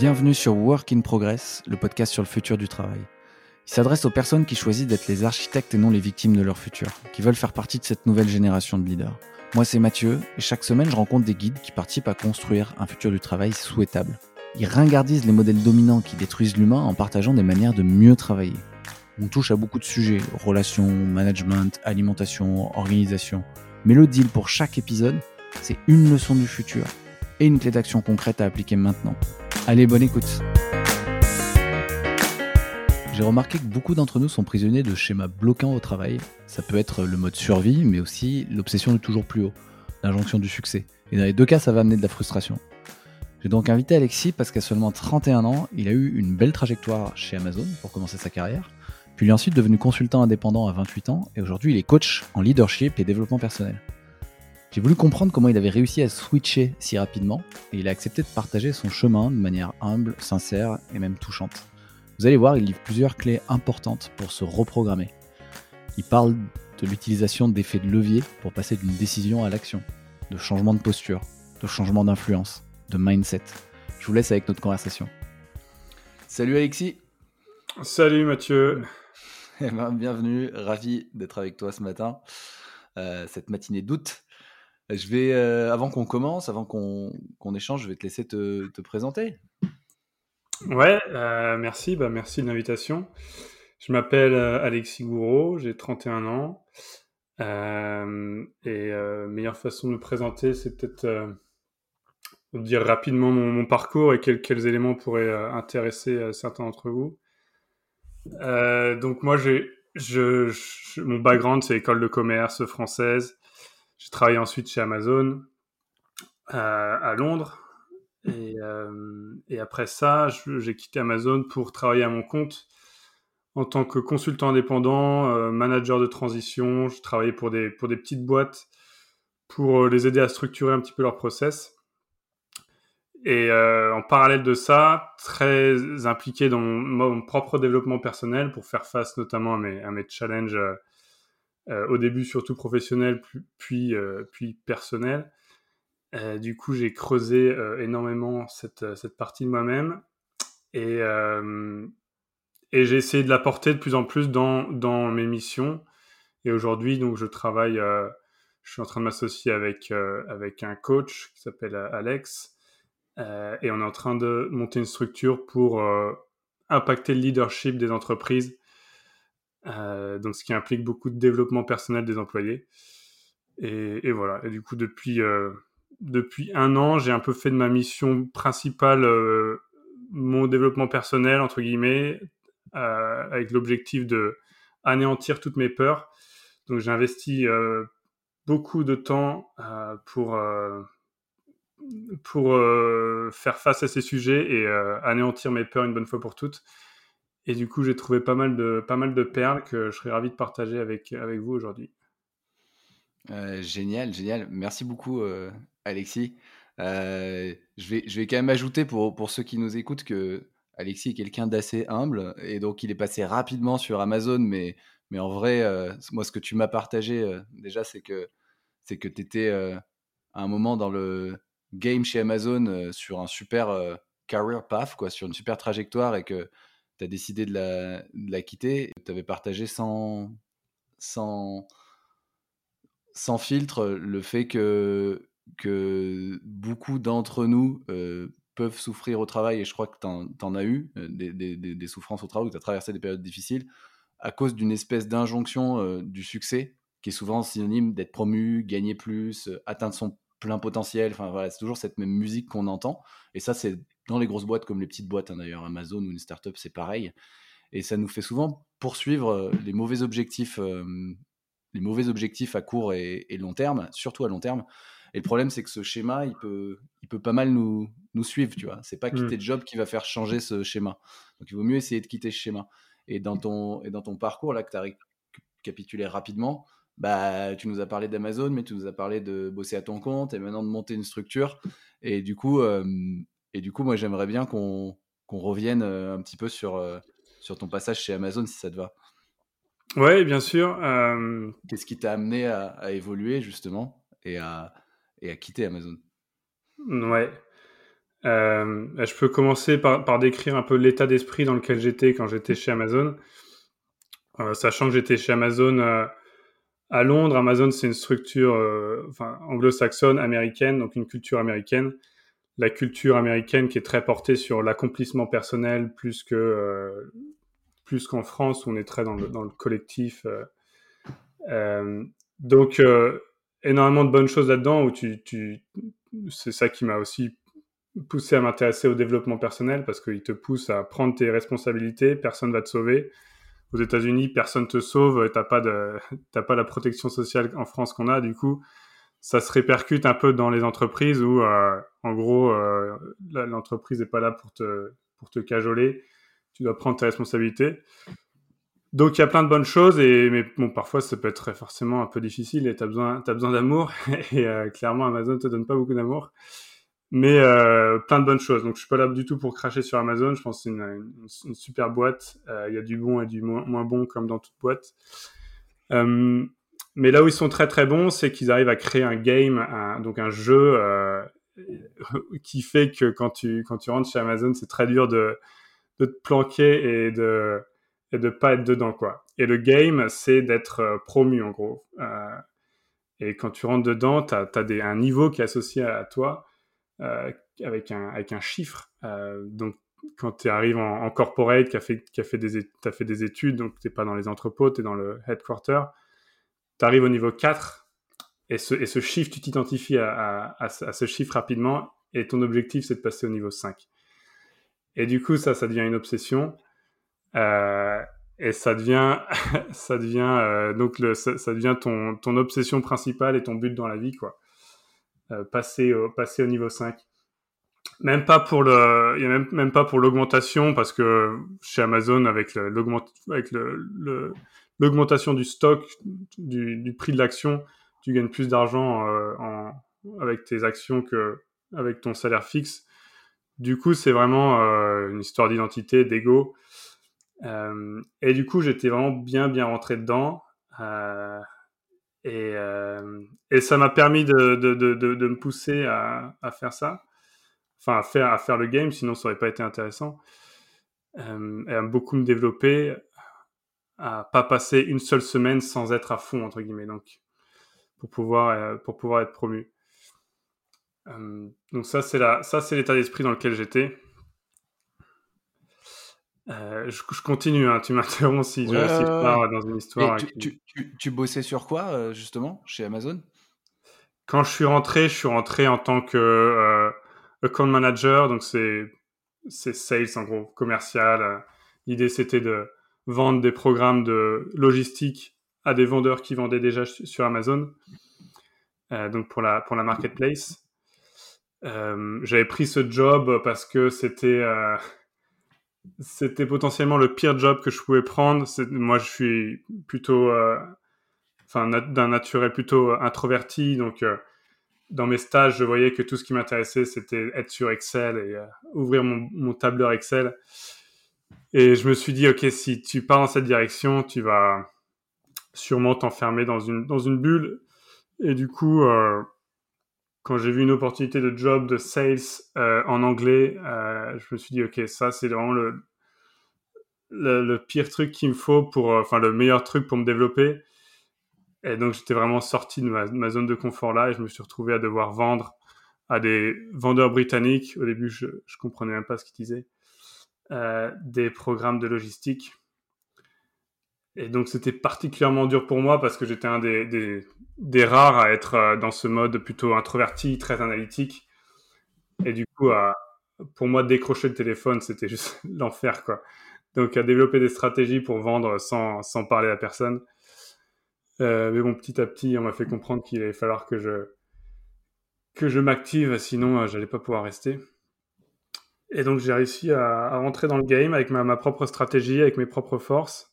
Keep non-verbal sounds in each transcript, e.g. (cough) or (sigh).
Bienvenue sur Work in Progress, le podcast sur le futur du travail. Il s'adresse aux personnes qui choisissent d'être les architectes et non les victimes de leur futur, qui veulent faire partie de cette nouvelle génération de leaders. Moi, c'est Mathieu, et chaque semaine, je rencontre des guides qui participent à construire un futur du travail souhaitable. Ils ringardisent les modèles dominants qui détruisent l'humain en partageant des manières de mieux travailler. On touche à beaucoup de sujets, relations, management, alimentation, organisation. Mais le deal pour chaque épisode, c'est une leçon du futur et une clé d'action concrète à appliquer maintenant. Allez, bonne écoute. J'ai remarqué que beaucoup d'entre nous sont prisonniers de schémas bloquants au travail. Ça peut être le mode survie, mais aussi l'obsession de toujours plus haut, l'injonction du succès. Et dans les deux cas, ça va amener de la frustration. J'ai donc invité Alexis parce qu'à seulement 31 ans, il a eu une belle trajectoire chez Amazon pour commencer sa carrière. Puis il est ensuite devenu consultant indépendant à 28 ans et aujourd'hui il est coach en leadership et développement personnel. J'ai voulu comprendre comment il avait réussi à switcher si rapidement et il a accepté de partager son chemin de manière humble, sincère et même touchante. Vous allez voir, il livre plusieurs clés importantes pour se reprogrammer. Il parle de l'utilisation d'effets de levier pour passer d'une décision à l'action, de changement de posture, de changement d'influence, de mindset. Je vous laisse avec notre conversation. Salut Alexis Salut Mathieu eh ben, bienvenue, ravi d'être avec toi ce matin, euh, cette matinée d'août. Je vais, euh, avant qu'on commence, avant qu'on échange, je vais te laisser te, te présenter. Ouais, euh, merci, bah, merci de l'invitation. Je m'appelle Alexis Gouraud, j'ai 31 ans. et meilleure façon de me présenter, c'est peut-être de dire rapidement mon, parcours et quels, éléments pourraient intéresser certains d'entre vous. Euh, donc moi, j'ai, je, mon background, c'est école de commerce française. J'ai travaillé ensuite chez Amazon euh, à Londres. Et, euh, et après ça, j'ai quitté Amazon pour travailler à mon compte en tant que consultant indépendant, manager de transition. Je travaillais pour des, pour des petites boîtes pour les aider à structurer un petit peu leur process. Et euh, en parallèle de ça, très impliqué dans mon, propre développement personnel pour faire face notamment à mes, à mes challenges, euh, euh au début surtout professionnels, puis, euh, puis personnels. Euh, du coup, j'ai creusé énormément cette, cette partie de moi-même et, et j'ai essayé de l'apporter de plus en plus dans, dans mes missions. Et aujourd'hui, donc, je travaille, je suis en train de m'associer avec, avec un coach qui s'appelle Alex euh, et on est en train de monter une structure pour euh, impacter le leadership des entreprises. Euh, donc, ce qui implique beaucoup de développement personnel des employés. Et, voilà. Et du coup, depuis, depuis un an, j'ai un peu fait de ma mission principale mon développement personnel, entre guillemets, avec l'objectif de anéantir toutes mes peurs. Donc, j'ai investi beaucoup de temps pour pour euh, faire face à ces sujets et euh, anéantir mes peurs une bonne fois pour toutes. Et du coup, j'ai trouvé pas mal, de, pas mal de perles que je serais ravi de partager avec, avec vous aujourd'hui. Euh, génial, génial. Merci beaucoup, Alexis. je, vais, je vais quand même ajouter pour, pour ceux qui nous écoutent que Alexis est quelqu'un d'assez humble et donc il est passé rapidement sur Amazon, mais, mais en vrai, moi, ce que tu m'as partagé déjà, c'est que, c'est que tu étais à un moment dans le, game chez Amazon euh, sur un super euh, career path, quoi, sur une super trajectoire et que tu as décidé de la, quitter, tu avais partagé sans, filtre le fait que, beaucoup d'entre nous euh, peuvent souffrir au travail, et je crois que tu en, as eu des, des, souffrances au travail, que tu as traversé des périodes difficiles, à cause d'une espèce d'injonction du succès, qui est souvent synonyme d'être promu, gagner plus, atteindre son plein potentiel. Enfin voilà, c'est toujours cette même musique qu'on entend. Et ça, c'est dans les grosses boîtes comme les petites boîtes, hein, d'ailleurs, Amazon ou une startup, c'est pareil. Et ça nous fait souvent poursuivre euh, les mauvais objectifs, euh, les mauvais objectifs à court et, long terme, surtout à long terme. Et le problème, c'est que ce schéma, il peut, il peut pas mal nous, nous suivre, tu vois. C'est pas quitter mmh. le job qui va faire changer ce schéma. Donc, il vaut mieux essayer de quitter ce schéma. Et dans ton, et dans ton parcours, là, que tu as récapitulé rapidement, bah, tu nous as parlé d'Amazon, mais tu nous as parlé de bosser à ton compte et maintenant de monter une structure. Et du coup, euh, et du coup moi, j'aimerais bien qu'on revienne euh, un petit peu sur, euh, sur ton passage chez Amazon, si ça te va. Oui, bien sûr. Qu'est-ce qui t'a amené à, évoluer, justement, et à, et à quitter Amazon? Ouais. je peux commencer par, par décrire un peu l'état d'esprit dans lequel j'étais quand j'étais chez Amazon. sachant que j'étais chez Amazon à Londres, Amazon, c'est une structure enfin, anglo-saxonne, américaine, donc une culture américaine la culture américaine qui est très portée sur l'accomplissement personnel plus que euh, plus qu'en France où on est très dans le, collectif. Euh, euh, donc énormément de bonnes choses là-dedans où tu c'est ça qui m'a aussi poussé à m'intéresser au développement personnel parce qu'il te pousse à prendre tes responsabilités, personne va te sauver. Aux États-Unis, personne te sauve, t'as pas (laughs) t'as pas la protection sociale en France qu'on a. Du coup, ça se répercute un peu dans les entreprises où, euh, en gros, euh, l'entreprise n'est pas là pour te, pour te cajoler. Tu dois prendre tes responsabilités. Donc, il y a plein de bonnes choses, et, mais bon, parfois, ça peut être forcément un peu difficile et tu as besoin, as besoin d'amour. (laughs) et euh, clairement, Amazon ne te donne pas beaucoup d'amour. Mais plein de bonnes choses. Donc, je suis pas là du tout pour cracher sur Amazon. Je pense que c'est une, super boîte. Il y a du bon et du moins, bon, comme dans toute boîte. Mais là où ils sont très très bons, c'est qu'ils arrivent à créer un game, donc un jeu euh, (laughs) qui fait que quand tu, quand tu rentres chez Amazon, c'est très dur de, de te planquer et de et de pas être dedans quoi. Et le game, c'est d'être euh, promu en gros. Euh, et quand tu rentres dedans, tu as, un niveau qui est associé à toi avec, un, avec un chiffre. donc quand tu arrives en, corporate, qui a fait, qui a fait, des, as fait des études, donc tu n'es pas dans les entrepôts, tu es dans le headquarter, tu arrives au niveau 4 et ce, et ce chiffre, tu t'identifies à, ce chiffre rapidement et ton objectif, c'est de passer au niveau 5. Et du coup, ça, ça devient une obsession. Euh, et ça devient, (laughs) ça devient euh, donc ça, devient ton, ton obsession principale et ton but dans la vie, quoi. Euh, passer, au, niveau 5. Même pas pour le, y a même, même pas pour l'augmentation parce que chez Amazon avec l'augment, avec l'augmentation du stock, du, prix de l'action, tu gagnes plus d'argent euh, avec tes actions que avec ton salaire fixe. Du coup, c'est vraiment euh, une histoire d'identité, d'ego. Et du coup, j'étais vraiment bien, bien rentré dedans. Et, et, ça m'a permis de, de, de, de, me pousser à, à, faire ça. Enfin, à faire, à faire le game, sinon ça aurait pas été intéressant. et à beaucoup me développer à pas passer une seule semaine sans être à fond entre guillemets donc pour pouvoir euh, pour pouvoir être promu euh, donc ça c'est l'état d'esprit dans lequel j'étais euh, je, continue hein, tu m'interromps si, je, pars dans une histoire tu, tu, tu, bossais sur quoi justement chez Amazon? Quand je suis rentré je suis rentré en tant que account manager donc c'est c'est sales en gros commercial l'idée c'était de vendre des programmes de logistique à des vendeurs qui vendaient déjà sur Amazon, euh, donc pour la, pour la marketplace. Euh, j'avais pris ce job parce que c'était euh, c'était potentiellement le pire job que je pouvais prendre. Moi, je suis plutôt, enfin, d'un naturel plutôt introverti, donc dans mes stages, je voyais que tout ce qui m'intéressait, c'était être sur Excel et ouvrir mon, mon, tableur Excel. Et je me suis dit, ok, si tu pars dans cette direction, tu vas sûrement t'enfermer dans une, dans une bulle. Et du coup, euh, quand j'ai vu une opportunité de job de sales euh, en anglais, euh, je me suis dit, ok, ça, c'est vraiment le, le, pire truc qu'il me faut pour, enfin, le meilleur truc pour me développer. Et donc, j'étais vraiment sorti de ma, zone de confort là et je me suis retrouvé à devoir vendre à des vendeurs britanniques. Au début, je, je comprenais même pas ce qu'ils disaient. Euh, des programmes de logistique. Et donc c'était particulièrement dur pour moi parce que j'étais un des, rares à être euh, dans ce mode plutôt introverti, très analytique. Et du coup, à, pour moi, décrocher le téléphone, c'était juste (laughs) l'enfer, quoi. Donc à développer des stratégies pour vendre sans, parler à personne. Euh, mais bon, petit à petit, on m'a fait comprendre qu'il allait falloir que je, que je m'active, sinon j'allais pas pouvoir rester. Et donc j'ai réussi à, rentrer dans le game avec ma, propre stratégie, avec mes propres forces,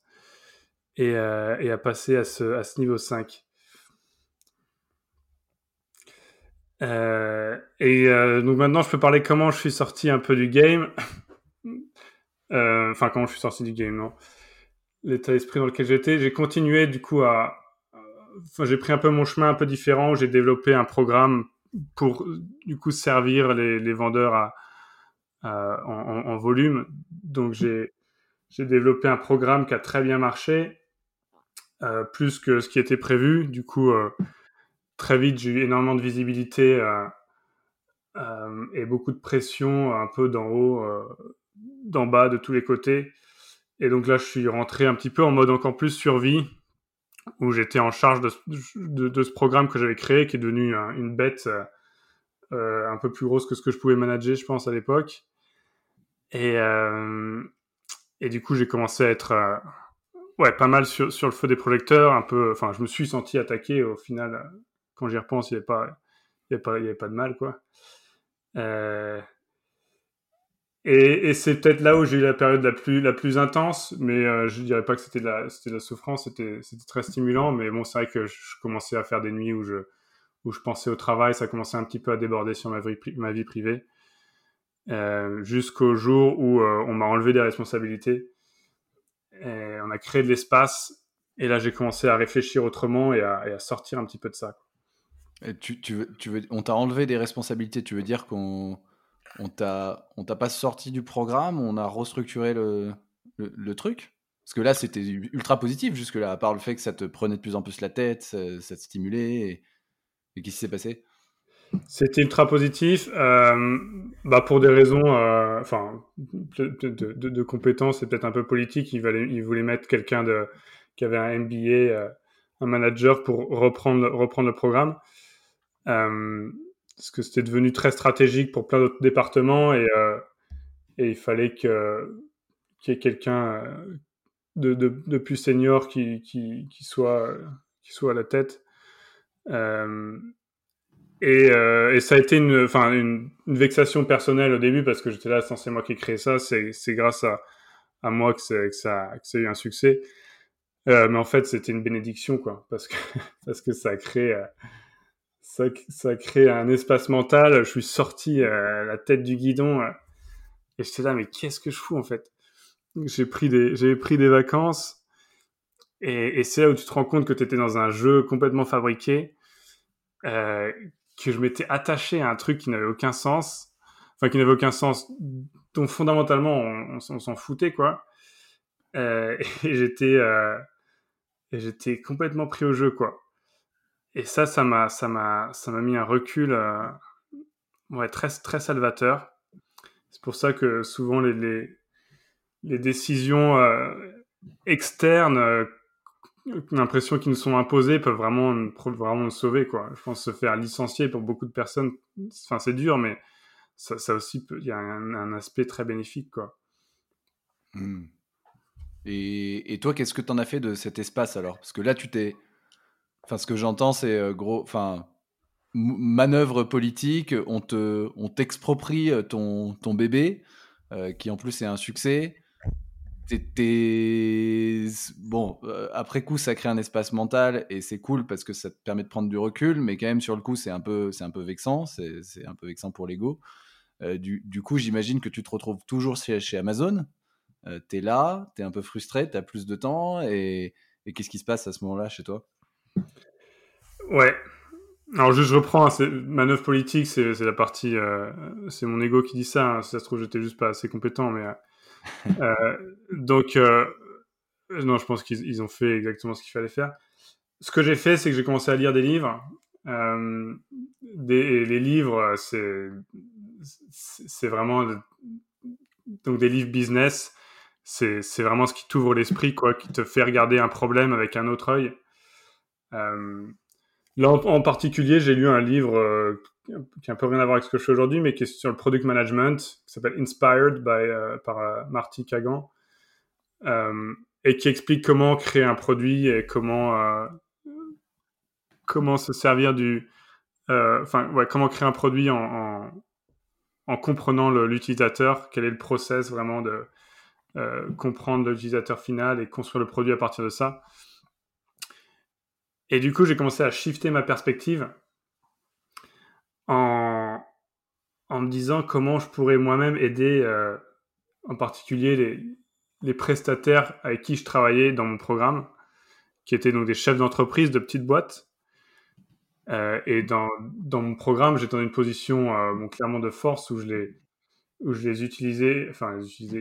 et, euh, et à passer à ce, niveau 5. Euh, et euh, donc maintenant, je peux parler comment je suis sorti un peu du game. (coughs) Enfin, comment je suis sorti du game, non. L'état d'esprit dans lequel j'étais. J'ai continué du coup à... J'ai pris un peu mon chemin un peu différent. J'ai développé un programme pour du coup servir les, vendeurs en, volume. Donc j'ai développé un programme qui a très bien marché, plus que ce qui était prévu. Du coup, très vite, j'ai eu énormément de visibilité et beaucoup de pression un peu d'en haut, d'en bas, de tous les côtés. Et donc là, je suis rentré un petit peu en mode encore plus survie, où j'étais en charge de, ce programme que j'avais créé, qui est devenu une bête euh, un peu plus grosse que ce que je pouvais manager, je pense, à l'époque. Et, euh, et du coup, j'ai commencé à être euh, ouais, pas mal sur, sur, le feu des projecteurs. Un peu, enfin, je me suis senti attaqué. Au final, quand j'y repense, il n'y avait, pas, y pas, il y avait pas de mal, quoi. Et, et c'est peut-être là où j'ai eu la période la plus, la plus intense, mais je ne dirais pas que c'était de, la, de la souffrance, c'était très stimulant, mais bon, c'est vrai que je commençais à faire des nuits où je, où je pensais au travail, ça commençait un petit peu à déborder sur ma vie, privée. Euh, jusqu'au jour où euh, on m'a enlevé des responsabilités. On a créé de l'espace. Et là, j'ai commencé à réfléchir autrement et à, sortir un petit peu de ça. Tu, veux, on t'a enlevé des responsabilités. Tu veux dire qu'on on t'a on t'a pas sorti du programme, on a restructuré le, truc? Parce que là, c'était ultra positif jusque-là, à part le fait que ça te prenait de plus en plus la tête, ça, te stimulait. Et qu'est-ce qui s'est passé? C'était ultra positif, euh, bah pour des raisons, euh, enfin, de, de, compétences et peut-être un peu politique. Il, voulait, mettre quelqu'un de, qui avait un MBA, euh, un manager pour reprendre, reprendre le programme. parce que c'était devenu très stratégique pour plein d'autres départements et, et il fallait que, qu'il y ait quelqu'un de, plus senior qui, qui, soit, qui soit à la tête. Et, euh, et, ça a été une, enfin, une, vexation personnelle au début parce que j'étais là, c'est moi qui ai créé ça, c'est grâce à, à moi que, ça, que a eu un succès. Euh, mais en fait, c'était une bénédiction, quoi, parce que, (laughs) parce que ça a créé, ça, ça a créé un espace mental. Je suis sorti la tête du guidon et j'étais là, mais qu'est-ce que je fous, en fait? J'ai pris des, pris des vacances et, c'est là où tu te rends compte que tu étais dans un jeu complètement fabriqué euh, que je m'étais attaché à un truc qui n'avait aucun sens, enfin qui n'avait aucun sens, dont fondamentalement on, s'en foutait quoi. Euh, (laughs) et j'étais, euh, j'étais complètement pris au jeu quoi. Et ça, ça m'a, ça m'a, ça m'a mis un recul, euh, ouais, très, très salvateur. C'est pour ça que souvent les, les, décisions externes l'impression qu'ils nous sont imposés peuvent vraiment, vraiment nous sauver, quoi. Je pense se faire licencier pour beaucoup de personnes, c'est dur, mais ça, ça aussi, il y a un, aspect très bénéfique, quoi. Hmm. Et, et, toi, qu'est-ce que tu en as fait de cet espace alors? Parce que là, tu t'es. Enfin, ce que j'entends, c'est euh, gros. Enfin, manœuvre politique, on te, on t'exproprie euh, ton, ton bébé, euh, qui en plus est un succès. Bon, euh, après coup, ça crée un espace mental et c'est cool parce que ça te permet de prendre du recul, mais quand même, sur le coup, c'est un peu, c'est un peu vexant, c'est, un peu vexant pour l'ego. Euh, du, du, coup, j'imagine que tu te retrouves toujours chez, chez Amazon. Euh, t'es là, t'es un peu frustré, t'as plus de temps et, et qu'est-ce qui se passe à ce moment-là chez toi? Ouais. Alors, juste, je reprends, hein, manœuvre politique, c'est, la partie. C'est mon ego qui dit ça. Hein. Si ça se trouve, j'étais juste pas assez compétent, mais (laughs) donc, euh, non, je pense qu'ils ont fait exactement ce qu'il fallait faire. Ce que j'ai fait, c'est que j'ai commencé à lire des livres. Euh, les livres, c'est vraiment donc des livres business. C'est vraiment ce qui t'ouvre l'esprit, quoi, qui te fait regarder un problème avec un autre œil. Euh, là, en, particulier, j'ai lu un livre qui a un peu rien à voir avec ce que je fais aujourd'hui, mais qui est sur le product management, qui s'appelle Inspired by, euh, par euh, Marty Kagan, euh, et qui explique comment créer un produit et comment, comment se servir du. Enfin, ouais, comment créer un produit en, en, en comprenant l'utilisateur, quel est le process vraiment de comprendre l'utilisateur final et construire le produit à partir de ça. Et du coup, j'ai commencé à shifter ma perspective en, me disant comment je pourrais moi-même aider euh, en particulier les, les, prestataires avec qui je travaillais dans mon programme, qui étaient donc des chefs d'entreprise de petites boîtes. Euh, et dans, dans, mon programme, j'étais dans une position euh, clairement de force où je les, où je les utilisais, enfin, ils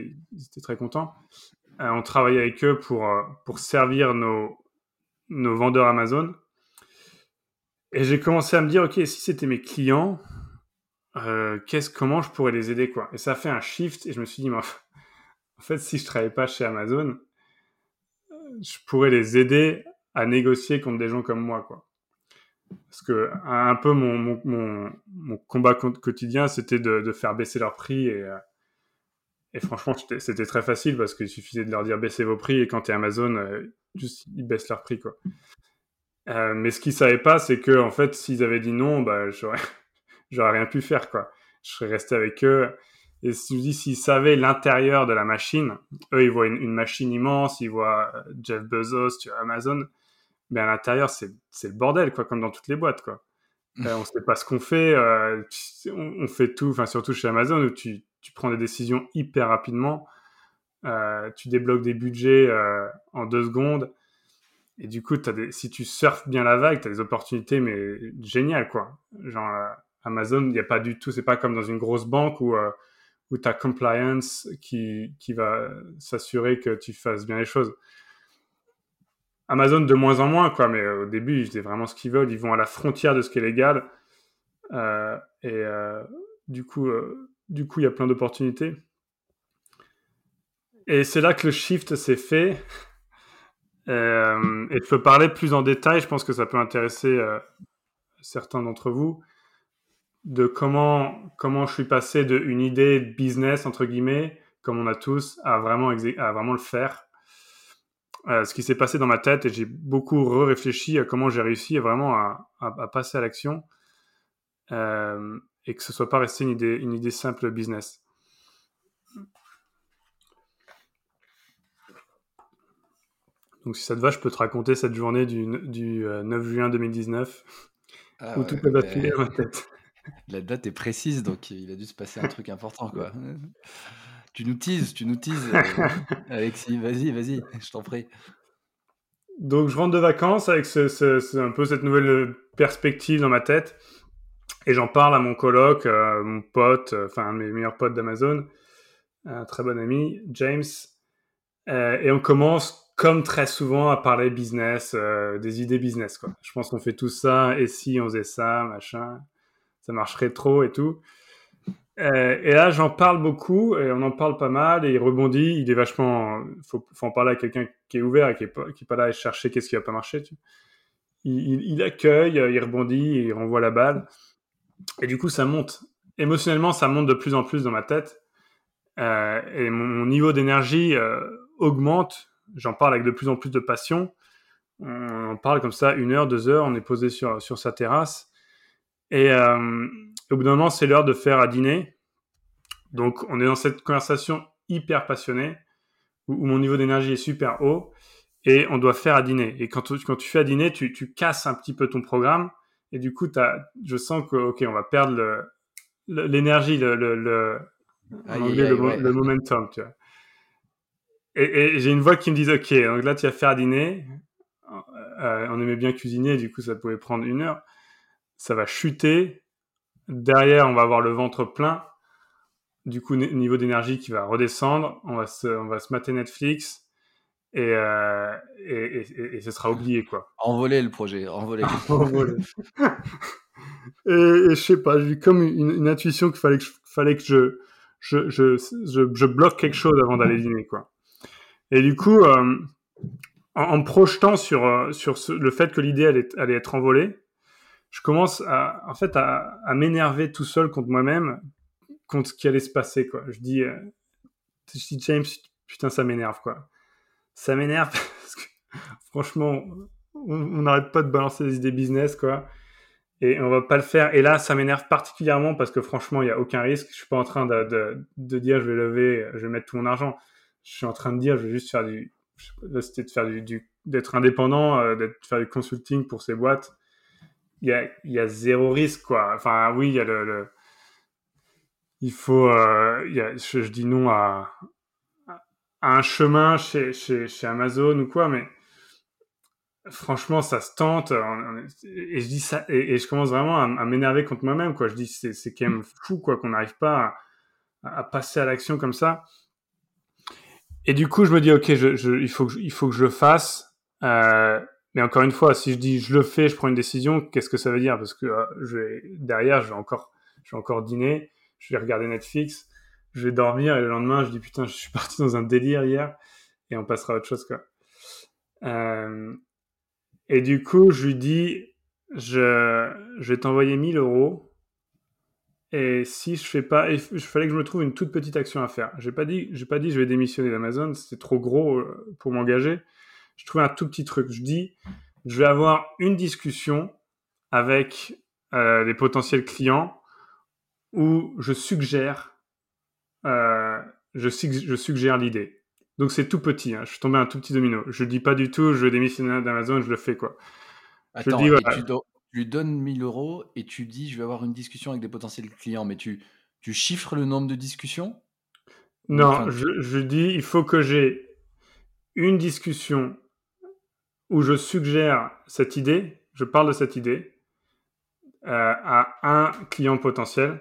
étaient très contents. on travaillait avec eux pour, pour servir nos, nos vendeurs Amazon. Et j'ai commencé à me dire, OK, si c'était mes clients, euh, qu'est-ce, comment je pourrais les aider, quoi. Et ça a fait un shift, et je me suis dit, (laughs) en fait, si je travaillais pas chez Amazon, je pourrais les aider à négocier contre des gens comme moi, quoi. Parce que un peu mon, mon, combat quotidien, c'était de, faire baisser leurs prix. Et, euh, et franchement, c'était très facile parce qu'il suffisait de leur dire baissez vos prix. Et quand tu es Amazon, euh, ils baissent leurs prix. Quoi. Euh, mais ce qu'ils savaient pas, c'est que en fait, s'ils avaient dit non, bah, j'aurais, (laughs) j'aurais rien pu faire. Quoi. Je serais resté avec eux. Et je dis, s'ils savaient l'intérieur de la machine, eux, ils voient une, machine immense, ils voient Jeff Bezos, tu vois, Amazon mais à l'intérieur, c'est, c'est le bordel, quoi, comme dans toutes les boîtes, quoi. On euh, on sait pas ce qu'on fait, euh, on, fait tout, enfin surtout chez Amazon où tu, tu, prends des décisions hyper rapidement, euh, tu débloques des budgets en deux secondes, et du coup, as des, si tu surfes bien la vague, tu as des opportunités mais géniales quoi. Genre Amazon, il n'y a pas du tout, c'est pas comme dans une grosse banque où où tu as compliance qui, qui va s'assurer que tu fasses bien les choses. Amazon de moins en moins, quoi, mais euh, au début, ils faisaient vraiment ce qu'ils veulent. Ils vont à la frontière de ce qui est légal. Euh, et euh, du coup, du coup, il y a plein d'opportunités. Et c'est là que le shift s'est fait. Et je peux parler plus en détail. Je pense que ça peut intéresser certains d'entre vous de comment comment je suis passé d'une idée de business entre guillemets, comme on a tous, à vraiment à vraiment le faire euh, ce qui s'est passé dans ma tête et j'ai beaucoup réfléchi à comment j'ai réussi vraiment à, à, passer à l'action euh, et que ce soit pas resté une idée, une idée simple business. Donc si ça te va, je peux te raconter cette journée du, du 9 euh, juin 2019 ah où tout a basculé dans ma tête. (laughs) La date est précise, donc il a dû se passer un truc important, quoi. Tu nous teases, tu nous teases, euh, (laughs) Alexis. Vas-y, vas-y, je t'en prie. Donc, je rentre de vacances avec ce, un peu cette nouvelle perspective dans ma tête. Et j'en parle à mon coloc, euh, mon pote, euh, enfin, un de mes meilleurs potes d'Amazon, un très bon ami, James. et on commence, comme très souvent, à parler business, des idées business. Quoi. Je pense qu'on fait tout ça. Et si on faisait ça, machin, ça marcherait trop et tout. Euh, et là, j'en parle beaucoup et on en parle pas mal et il rebondit. Il est vachement. Faut, faut en parler à quelqu'un qui est ouvert et qui est pas, pas là à chercher qu'est-ce qui va pas marcher. Il, il, accueille, il rebondit, il renvoie la balle. Et du coup, ça monte. Émotionnellement, ça monte de plus en plus dans ma tête. Euh, et mon, niveau d'énergie euh, augmente. J'en parle avec de plus en plus de passion. On en parle comme ça une heure, deux heures. On est posé sur, sur sa terrasse. Et euh, au bout d'un moment, c'est l'heure de faire à dîner. Donc, on est dans cette conversation hyper passionnée où, mon niveau d'énergie est super haut et on doit faire à dîner. Et quand tu, quand tu fais à dîner, tu, tu casses un petit peu ton programme et du coup, as, je sens que, ok, on va perdre l'énergie, le, le, le, le, momentum, tu vois. Et, j'ai une voix qui me dit, ok, donc là, tu vas faire dîner. Euh, on aimait bien cuisiner, du coup, ça pouvait prendre une heure. Ça va chuter Derrière, on va avoir le ventre plein. Du coup, niveau d'énergie qui va redescendre. On va se, on va se mater Netflix. Et, euh, et, et, ce sera oublié, quoi. Envoler le projet, envoler. (laughs) et, je sais pas, j'ai eu comme une, intuition qu'il fallait que je, fallait que je, je, je, je, bloque quelque chose avant d'aller dîner, quoi. Et du coup, euh, en, projetant sur, euh, sur le fait que l'idée allait, allait être envolée, je commence à, en fait, à, m'énerver tout seul contre moi-même, contre ce qui allait se passer, quoi. Je dis, euh, je dis James, putain, ça m'énerve, quoi. Ça m'énerve (laughs) parce que, franchement, on n'arrête pas de balancer des idées business, quoi. Et on va pas le faire. Et là, ça m'énerve particulièrement parce que, franchement, il y a aucun risque. Je suis pas en train de, de, dire, je vais lever, je vais mettre tout mon argent. Je suis en train de dire, je vais juste faire du, c'était de faire du, d'être indépendant, euh, d'être faire du consulting pour ces boîtes il y a, y a, zéro risque, quoi. Enfin, oui, il y a le. il faut. Euh, y a, je, dis non à, un chemin chez, chez, chez, Amazon ou quoi, mais franchement, ça se tente. Et je dis ça, et, je commence vraiment à, m'énerver contre moi-même, quoi. Je dis, c'est quand même fou, quoi, qu'on n'arrive pas à, passer à l'action comme ça. Et du coup, je me dis, ok, je, il, faut que, il faut que je le fasse. Euh, mais encore une fois, si je dis je le fais, je prends une décision, qu'est-ce que ça veut dire? Parce que euh, je vais, derrière, je vais, encore, je vais encore dîner, je vais regarder Netflix, je vais dormir et le lendemain, je dis putain, je suis parti dans un délire hier et on passera à autre chose. Quoi. Euh, et du coup, je lui dis je, je vais t'envoyer 1000 euros. Et si je fais pas, il fallait que je me trouve une toute petite action à faire. J'ai pas dit, j'ai pas dit je vais démissionner d'Amazon, c'était trop gros euh, pour m'engager. Je trouvais un tout petit truc. Je dis, je vais avoir une discussion avec euh, des potentiels clients où je suggère, euh, je, je, suggère l'idée. Donc c'est tout petit. Hein. Je suis tombé un tout petit domino. Je dis pas du tout, je vais démissionner d'Amazon, je le fais quoi. Attends, tu, lui donnes 1000 euros et tu dis je vais avoir une discussion avec des potentiels clients, mais tu, tu chiffres le nombre de discussions? Non, je, je, dis il faut que j'ai une discussion où je suggère cette idée, je parle de cette idée euh, à un client potentiel.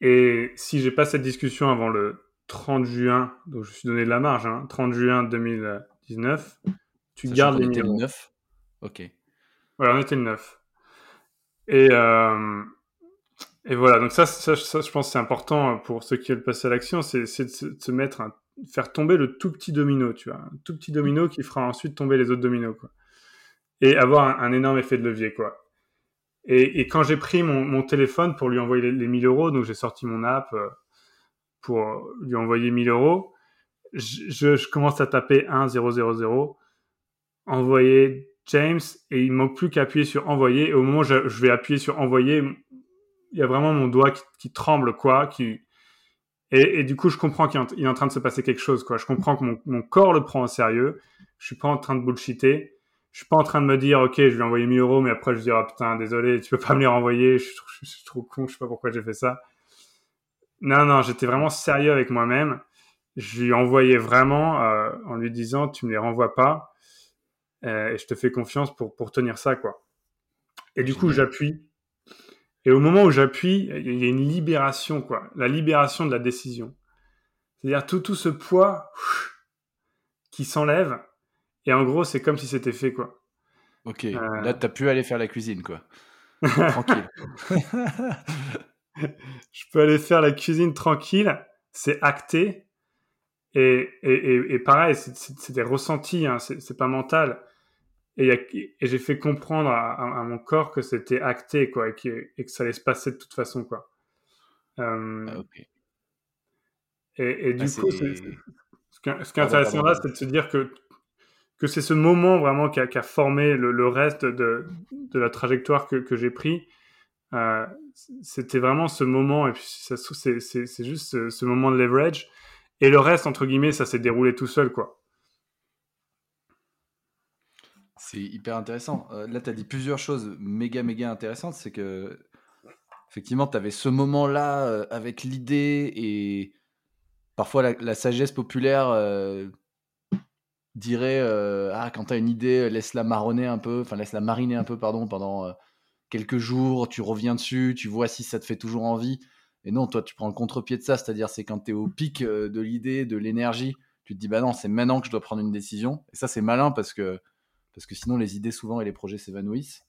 Et si j'ai pas cette discussion avant le 30 juin, donc je suis donné de la marge, hein, 30 juin 2019, tu gardes les 1000 euros. Ok. Voilà, on était le 9. Et, euh, et voilà, donc ça, je pense c'est important pour ceux qui veulent passer à l'action, c'est de se, mettre, faire tomber le tout petit domino, tu vois, un tout petit domino qui fera ensuite tomber les autres dominos, quoi. Et avoir un, énorme effet de levier, quoi. Et, quand j'ai pris mon, téléphone pour lui envoyer les, 1000 euros, donc j'ai sorti mon app euh, pour lui envoyer 1000 euros, je, je, commence à taper 1 0 0 0, envoyer James et il manque plus qu'à appuyer sur envoyer. Et au moment où je, vais appuyer sur envoyer, il y a vraiment mon doigt qui, tremble, quoi. Qui... Et, du coup, je comprends qu'il est en train de se passer quelque chose, quoi. Je comprends que mon, corps le prend au sérieux. Je suis pas en train de bullshiter. Je suis pas en train de me dire, OK, je vais envoyer 1000 euros, mais après, je vais dire, oh, putain, désolé, tu peux pas me les renvoyer. Je, suis trop con, je sais pas pourquoi j'ai fait ça. Non, non, j'étais vraiment sérieux avec moi-même. Je lui envoyais vraiment euh, en lui disant, tu me les renvoies pas et je te fais confiance pour, pour tenir ça, quoi. Et du coup, j'appuie. Et au moment où j'appuie, il y a une libération, quoi. La libération de la décision. C'est-à-dire tout, tout ce poids qui s'enlève. Et en gros, c'est comme si c'était fait, quoi. Ok. Euh... Là, t'as pu aller faire la cuisine, quoi. (laughs) tranquille. (laughs) je peux aller faire la cuisine tranquille. C'est acté. Et, et, et, pareil, c'est des ressentis, hein, c'est pas mental. Et, j'ai fait comprendre à, mon corps que c'était acté, quoi, et que, et que, ça allait se passer de toute façon, quoi. Euh, ah, et, du ah, coup, ce, qui, est intéressant là, c'est de se dire que, que c'est ce moment vraiment qui a, qui a formé le, reste de, de, la trajectoire que, que j'ai pris. Euh, c'était vraiment ce moment, et puis c'est juste ce, ce, moment de leverage. Et le reste, entre guillemets, ça s'est déroulé tout seul, quoi. C'est hyper intéressant. Euh, là, tu as dit plusieurs choses méga, méga intéressantes. C'est que, effectivement, tu avais ce moment-là euh, avec l'idée et parfois la, sagesse populaire euh, dirait Ah, quand tu as une idée, laisse-la marronner un peu, enfin, laisse-la mariner un peu, pardon, pendant quelques jours, tu reviens dessus, tu vois si ça te fait toujours envie. Et non, toi, tu prends le contre-pied de ça, c'est-à-dire c'est quand tu es au pic de l'idée, de l'énergie, tu te dis Bah non, c'est maintenant que je dois prendre une décision. Et ça, c'est malin parce que parce que sinon les idées souvent et les projets s'évanouissent.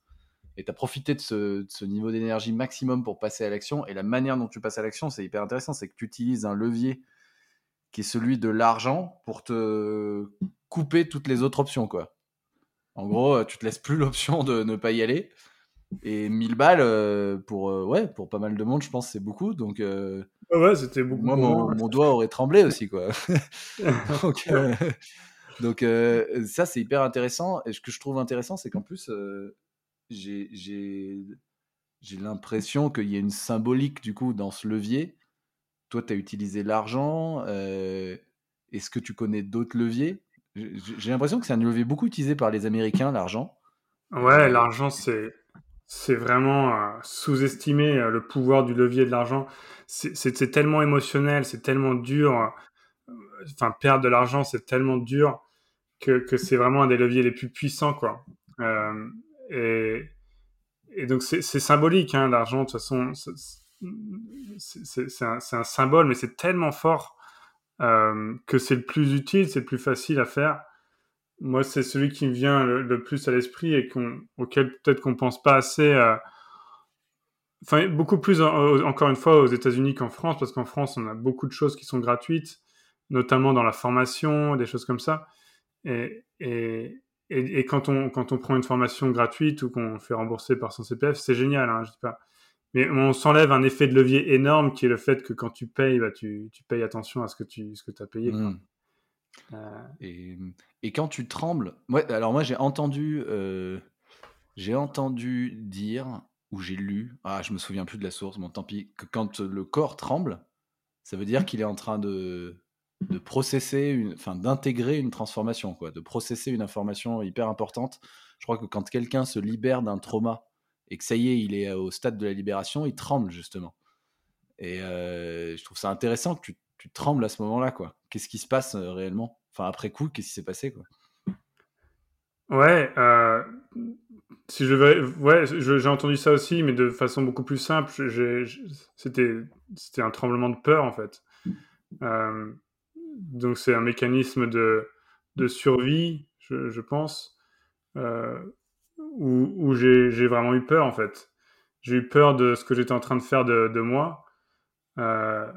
Et tu as profité de ce, niveau d'énergie maximum pour passer à l'action. Et la manière dont tu passes à l'action, c'est hyper intéressant, c'est que tu utilises un levier qui est celui de l'argent pour te couper toutes les autres options. quoi. En gros, tu te laisses plus (laughs) l'option de ne pas y aller. Et 1000 balles euh, pour, euh, ouais, pour pas mal de monde, je pense, c'est beaucoup. Donc, euh, ouais, c'était beaucoup. Moi, mon, doigt aurait tremblé aussi, quoi. (laughs) donc, (laughs) donc euh, ça, c'est hyper intéressant. Et ce que je trouve intéressant, c'est qu'en plus, euh, j'ai l'impression qu'il y a une symbolique du coup dans ce levier. Toi, tu as utilisé l'argent. Euh, est-ce que tu connais d'autres leviers? J'ai l'impression que c'est un levier beaucoup utilisé par les Américains, l'argent. Ouais, l'argent, c'est c'est vraiment sous-estimer le pouvoir du levier de l'argent. C'est tellement émotionnel, c'est tellement dur. Enfin, perdre de l'argent, c'est tellement dur que, c'est vraiment un des leviers les plus puissants, quoi. Euh, et, donc c'est symbolique, hein, l'argent. De toute façon, c'est un, symbole, mais c'est tellement fort que c'est le plus utile, c'est le plus facile à faire. Moi, c'est celui qui me vient le, plus à l'esprit et auquel peut-être qu'on pense pas assez. Enfin, beaucoup plus, encore une fois, aux États-Unis qu'en France, parce qu'en France, on a beaucoup de choses qui sont gratuites, notamment dans la formation, des choses comme ça. Et, et, et, quand, on, quand on prend une formation gratuite ou qu'on fait rembourser par son CPF, c'est génial, hein, je dis pas. Mais on s'enlève un effet de levier énorme qui est le fait que quand tu payes, bah, tu, tu payes attention à ce que tu ce que as payé. Mmh. Euh. Et, et, quand tu trembles, ouais, alors moi j'ai entendu, euh, j'ai entendu dire ou j'ai lu, ah je me souviens plus de la source, bon tant pis, que quand le corps tremble, ça veut dire qu'il est en train de de processer, enfin d'intégrer une transformation, quoi, de processer une information hyper importante. Je crois que quand quelqu'un se libère d'un trauma et que ça y est, il est au stade de la libération, il tremble justement. Et euh, je trouve ça intéressant que tu, tu trembles à ce moment-là, quoi. Qu'est-ce qui se passe euh, réellement? Enfin, après coup, qu'est-ce qui s'est passé, quoi? Ouais, euh, si je vais, ouais, j'ai entendu ça aussi, mais de façon beaucoup plus simple. C'était, c'était un tremblement de peur en fait. Euh, donc c'est un mécanisme de, de survie, je, pense, euh, où, j'ai vraiment eu peur en fait. J'ai eu peur de ce que j'étais en train de faire de, de moi. Euh,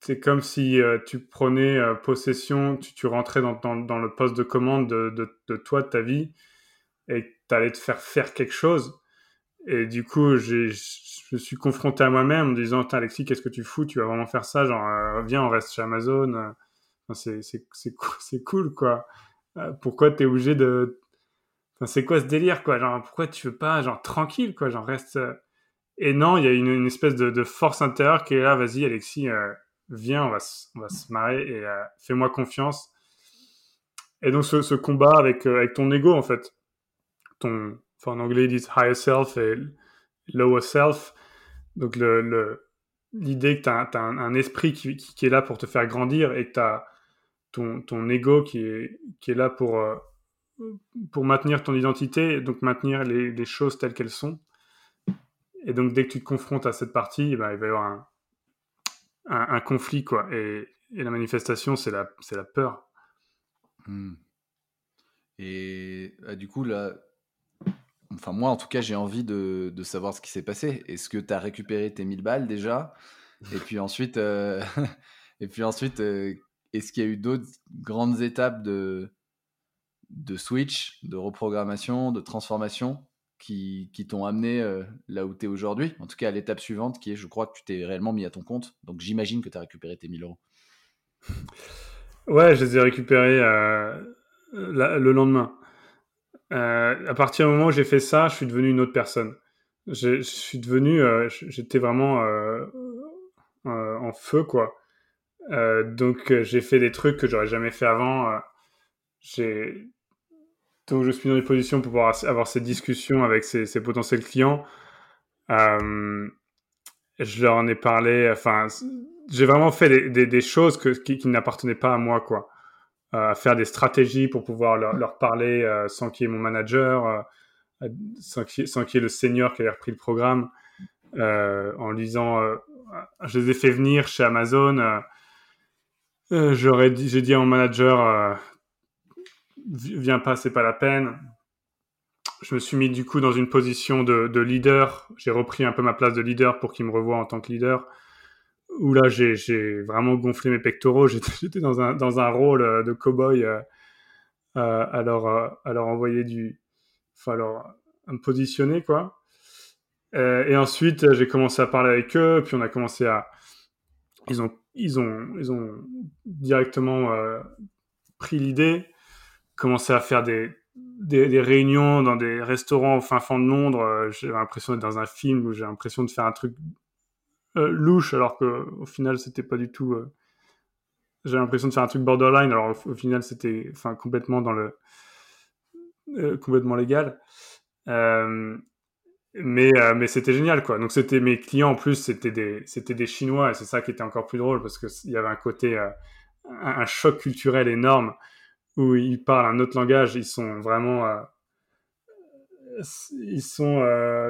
c'est comme si euh, tu prenais possession, tu, rentrais dans, dans, le poste de commande de, de, toi, de ta vie, et tu allais te faire faire quelque chose. Et du coup, je me suis confronté à moi-même en disant Alexis, qu'est-ce que tu fous? Tu vas vraiment faire ça Genre, viens, on reste chez Amazon (laughs) c'est cool, quoi. Euh, pourquoi t'es obligé de. Enfin, c'est quoi ce délire, quoi? Genre, pourquoi tu veux pas, genre, tranquille, quoi? Genre, reste. Euh, et non, il y a une, espèce de, force intérieure qui est là, vas-y, Alexis, euh, viens, on va, on va se marrer et fais-moi confiance. Et donc, ce, combat avec, avec ton ego, en fait. Ton. Enfin, en anglais, ils disent higher self et lower self. Donc, le. L'idée que tu as, un, un, esprit qui, qui, qui, est là pour te faire grandir et que tu as, ton, ego qui est, qui est là pour, euh, pour maintenir ton identité, donc maintenir les, choses telles qu'elles sont. Et donc, dès que tu te confrontes à cette partie, ben, il va y avoir un, un, conflit, quoi. Et, la manifestation, c'est la, la peur. Hmm. Et ah, du coup, là, enfin, moi, en tout cas, j'ai envie de, de, savoir ce qui s'est passé. Est-ce que tu as récupéré tes 1000 balles déjà? Et puis ensuite, euh, (laughs) et puis ensuite euh, est-ce qu'il y a eu d'autres grandes étapes de, de switch, de reprogrammation, de transformation qui, qui t'ont amené euh, là où tu es aujourd'hui? En tout cas, à l'étape suivante qui est, je crois que tu t'es réellement mis à ton compte. Donc j'imagine que tu as récupéré tes 1000 euros. Ouais, je les ai récupérés euh, le lendemain. Euh, à partir du moment où j'ai fait ça, je suis devenu une autre personne. Je suis devenu, j'étais vraiment en feu, quoi. Euh, donc euh, j'ai fait des trucs que j'aurais jamais fait avant. Euh, j'ai donc je suis dans une position pour pouvoir avoir ces discussions avec ces, potentiels clients. Je leur en ai parlé. Enfin, j'ai vraiment fait des, choses qui, n'appartenaient pas à moi, quoi. Euh, faire des stratégies pour pouvoir leur, parler sans qu'il y ait mon manager, sans qu'il y, ait le senior qui ait repris le programme, en disant, je les ai fait venir chez Amazon euh, j'aurais j'ai dit à mon manager, euh, viens pas, c'est pas la peine. Je me suis mis du coup dans une position de, de leader. J'ai repris un peu ma place de leader pour qu'il me revoie en tant que leader. Où là, j'ai vraiment gonflé mes pectoraux. (laughs) J'étais dans un, dans un rôle euh, de cow-boy à, leur, à leur envoyer du. Enfin, alors, à me positionner, quoi. Et ensuite, j'ai commencé à parler avec eux, puis on a commencé à. Ils ont ils ont, ils ont directement euh, pris l'idée, commencé à faire des, des, réunions dans des restaurants au fin fond de Londres. Euh, j'ai l'impression d'être dans un film où j'ai l'impression de faire un truc euh, louche, alors que au final, c'était pas du tout. Euh, j'ai l'impression de faire un truc borderline, alors au, final, c'était enfin complètement dans le complètement légal. Mais mais c'était génial quoi donc c'était mes clients en plus c'était des des chinois et c'est ça qui était encore plus drôle parce que il y avait un côté un, un, choc culturel énorme où ils parlent un autre langage ils sont vraiment euh, ils sont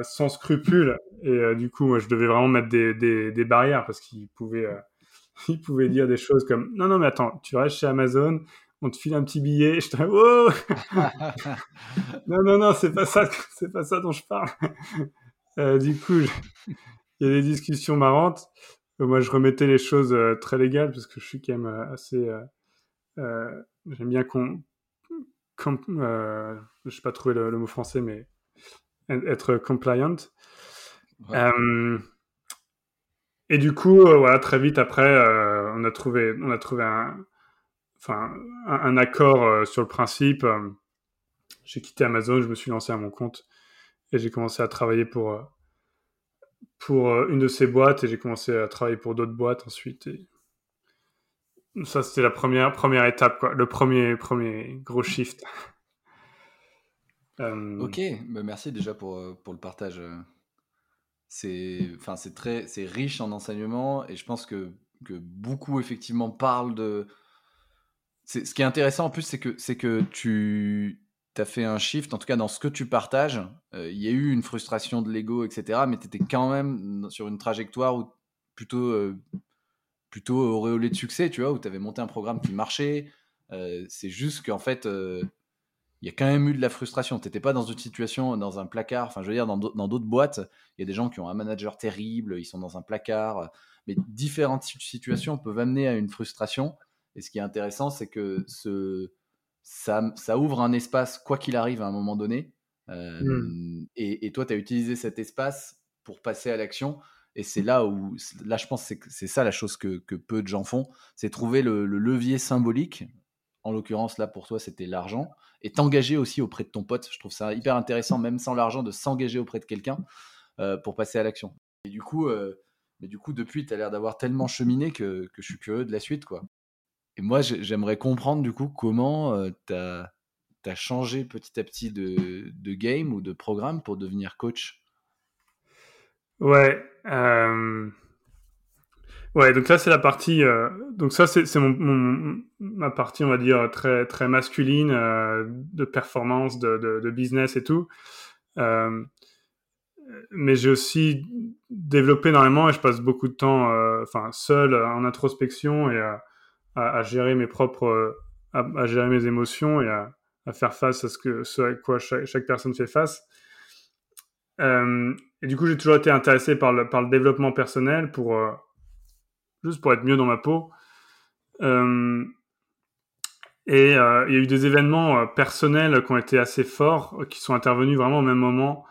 sans scrupules. Et du coup moi je devais vraiment mettre des, des, des barrières parce qu'ils pouvaient (laughs) ils pouvaient dire des choses comme non non mais attends tu restes chez Amazon on te file un petit billet. Je te oh (laughs) non non non c'est pas ça c'est pas ça dont je parle. Du coup il y a des discussions marrantes moi je remettais les choses très légales parce que je suis quand même assez j'aime bien qu'on euh, je sais pas trouver le, mot français, mais être compliant. Euh, et du coup, euh, voilà, très vite après, on a trouvé, on a trouvé un, enfin, un, accord sur le principe. j'ai quitté Amazon, je me suis lancé à mon compte et j'ai commencé à travailler pour pour une de ces boîtes et j'ai commencé à travailler pour d'autres boîtes ensuite. Ça, c'était la première, première étape, quoi. Le premier, premier gros shift. Euh, ok, bah, merci déjà pour, euh, pour le partage. C'est très riche en enseignement et je pense que, que beaucoup effectivement parlent de. Ce qui est intéressant en plus, c'est que, que tu as fait un shift, en tout cas dans ce que tu partages. Euh, il y a eu une frustration de l'ego, etc. Mais tu étais quand même sur une trajectoire où plutôt plutôt auréolé de succès, tu vois, où tu avais monté un programme qui marchait. Euh, c'est juste qu'en fait, euh, il y a quand même eu de la frustration. Tu pas dans une situation, dans un placard. Enfin, je veux dire, dans d'autres boîtes, il y a des gens qui ont un manager terrible, ils sont dans un placard. Mais différentes situations peuvent amener à une frustration. Et ce qui est intéressant, c'est que ce, ça, ça, ouvre un espace, quoi qu'il arrive, à un moment donné. Euh, hmm. et, et, toi, tu as utilisé cet espace pour passer à l'action. Et c'est là où, là, je pense que c'est ça la chose que, peu de gens font, c'est trouver le, levier symbolique. En l'occurrence, là, pour toi, c'était l'argent. Et t'engager aussi auprès de ton pote. Je trouve ça hyper intéressant, même sans l'argent, de s'engager auprès de quelqu'un euh, pour passer à l'action. Et du coup, euh, mais du coup, depuis, tu as l'air d'avoir tellement cheminé que, je suis curieux de la suite, quoi. Et moi, j'aimerais comprendre, du coup, comment euh, tu as, changé petit à petit de, game ou de programme pour devenir coach? Ouais. Ouais, donc ça c'est la partie. Donc ça c'est mon, ma partie, on va dire très très masculine de performance, de, business et tout. Mais j'ai aussi développé énormément et je passe beaucoup de temps, enfin seul en introspection et à, gérer mes propres, à, à, gérer mes émotions et à, faire face à ce que ce à quoi chaque, personne fait face. Euh, et du coup, j'ai toujours été intéressé par le, développement personnel pour euh, juste pour être mieux dans ma peau. Euh, et euh, il y a eu des événements euh, personnels qui ont été assez forts, qui sont intervenus vraiment au même moment,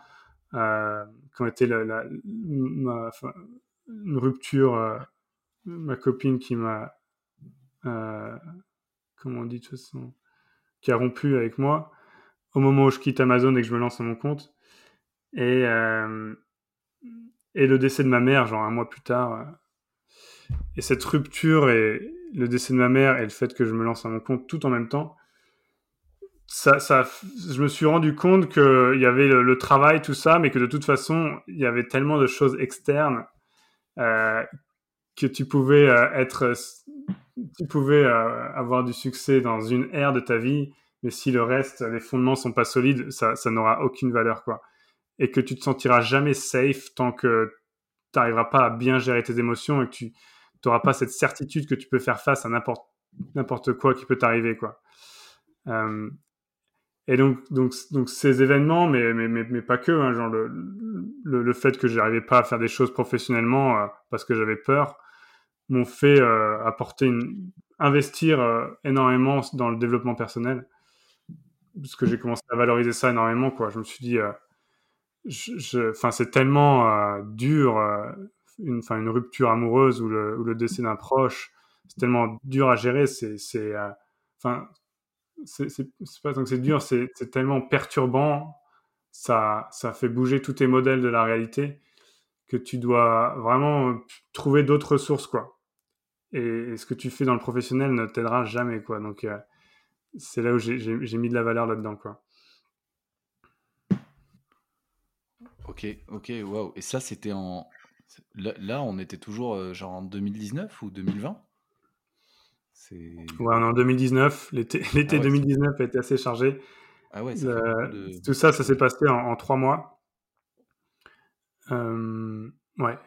qui ont été la, une rupture, ma copine qui m'a, comment on dit de toute façon, qui a rompu avec moi au moment où je quitte Amazon et que je me lance à mon compte. Et, euh, et le décès de ma mère, genre un mois plus tard. Euh, et cette rupture et le décès de ma mère et le fait que je me lance à mon compte tout en même temps, ça, ça, je me suis rendu compte qu'il y avait le, travail, tout ça, mais que de toute façon, il y avait tellement de choses externes euh, que tu pouvais euh, être, tu pouvais euh, avoir du succès dans une ère de ta vie, mais si le reste, les fondements sont pas solides, ça, n'aura aucune valeur, quoi et que tu te sentiras jamais safe tant que tu n'arriveras pas à bien gérer tes émotions et que tu n'auras pas cette certitude que tu peux faire face à n'importe quoi qui peut t'arriver quoi. Euh, et donc, donc, donc ces événements, mais, mais, mais, pas que, hein, genre le, le, le, fait que j'arrivais pas à faire des choses professionnellement euh, parce que j'avais peur, m'ont fait euh, apporter investir euh, énormément dans le développement personnel, parce que j'ai commencé à valoriser ça énormément. Quoi. Je me suis dit, euh, c'est tellement dur, une, enfin, une rupture amoureuse ou le, ou le décès d'un proche, c'est tellement dur à gérer. C'est, c'est, enfin, c'est, pas tant que c'est dur, c'est tellement perturbant. Ça, ça fait bouger tous tes modèles de la réalité que tu dois vraiment trouver d'autres ressources, quoi. Et, ce que tu fais dans le professionnel ne t'aidera jamais, quoi. Donc, c'est là où j'ai, mis de la valeur là-dedans, quoi. Ok, ok, waouh. Et ça, c'était en. Là, on était toujours euh, genre en 2019 ou 2020 C'est. Ouais, on est en 2019. L'été, (laughs) l'été 2019 a été assez chargé. Ah ouais, ça de... Tout ça, ça s'est passé en, trois mois. ouais.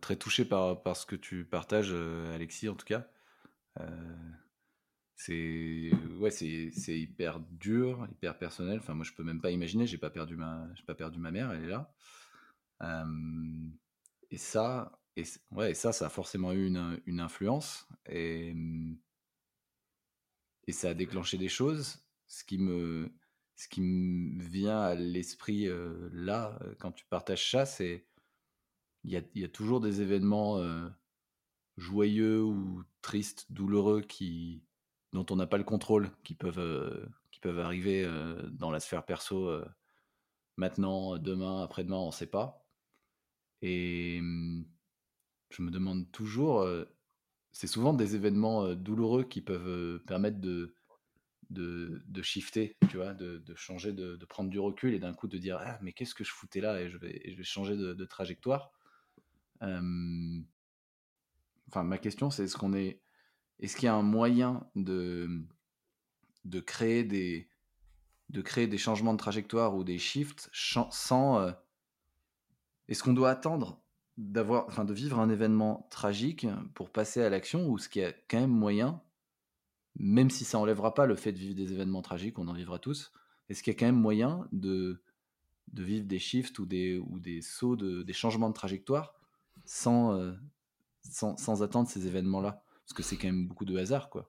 Très touché par, par, ce que tu partages, Alexis, en tout cas. c'est ouais, hyper dur, hyper personnel. Enfin, moi, je peux même pas imaginer. J'ai pas perdu ma, pas perdu ma mère. Elle est là. et ça, et ouais, ça, ça a forcément eu une, une influence et et ça a déclenché des choses. Ce qui me, ce qui me vient à l'esprit là, quand tu partages ça, c'est il y a, toujours des événements joyeux ou tristes, douloureux qui dont on n'a pas le contrôle, qui peuvent qui peuvent arriver dans la sphère perso maintenant, demain, après-demain, on ne sait pas. Et mmh, je me demande toujours, c'est souvent des événements douloureux qui peuvent permettre de, de, de, shifter, tu vois, de, de changer, de, prendre du recul et d'un coup de dire ah mais qu'est-ce que je foutais là et je vais, je vais changer de, trajectoire? Enfin ma question c'est est-ce qu'on est, est-ce qu'il y a un moyen de de créer des de créer des changements de trajectoire ou des shifts sans est-ce qu'on doit attendre d'avoir, enfin, de vivre un événement tragique pour passer à l'action ou ce qui a quand même moyen, même si ça enlèvera pas le fait de vivre des événements tragiques, on en vivra tous, est-ce qu'il y a quand même moyen de, de vivre des shifts ou des, ou des sauts, de, des changements de trajectoire sans, euh, sans, sans, attendre ces événements-là Parce que c'est quand même beaucoup de hasard, quoi.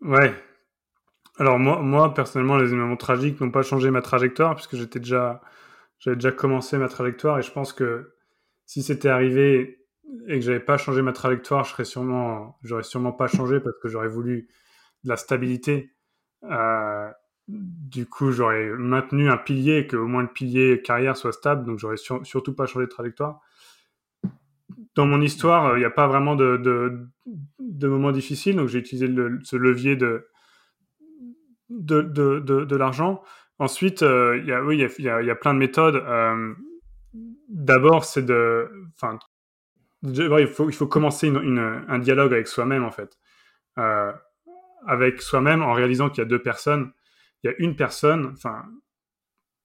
Ouais. Alors moi, moi personnellement, les événements tragiques n'ont pas changé ma trajectoire puisque j'étais déjà, j'avais déjà commencé ma trajectoire et je pense que si c'était arrivé et que j'avais pas changé ma trajectoire, je serais sûrement, j'aurais sûrement pas changé parce que j'aurais voulu de la stabilité. Euh, du coup, j'aurais maintenu un pilier, que au moins le pilier carrière soit stable, donc j'aurais surtout pas changé de trajectoire. Dans mon histoire, il n'y a pas vraiment de, moments difficiles, donc j'ai utilisé ce levier de, l'argent. Ensuite, euh, il y a, y a, plein de méthodes. Euh, d'abord, c'est de, enfin, il faut, commencer un dialogue avec soi-même en fait, euh, avec soi-même en réalisant qu'il y a deux personnes. Il y a une personne, enfin,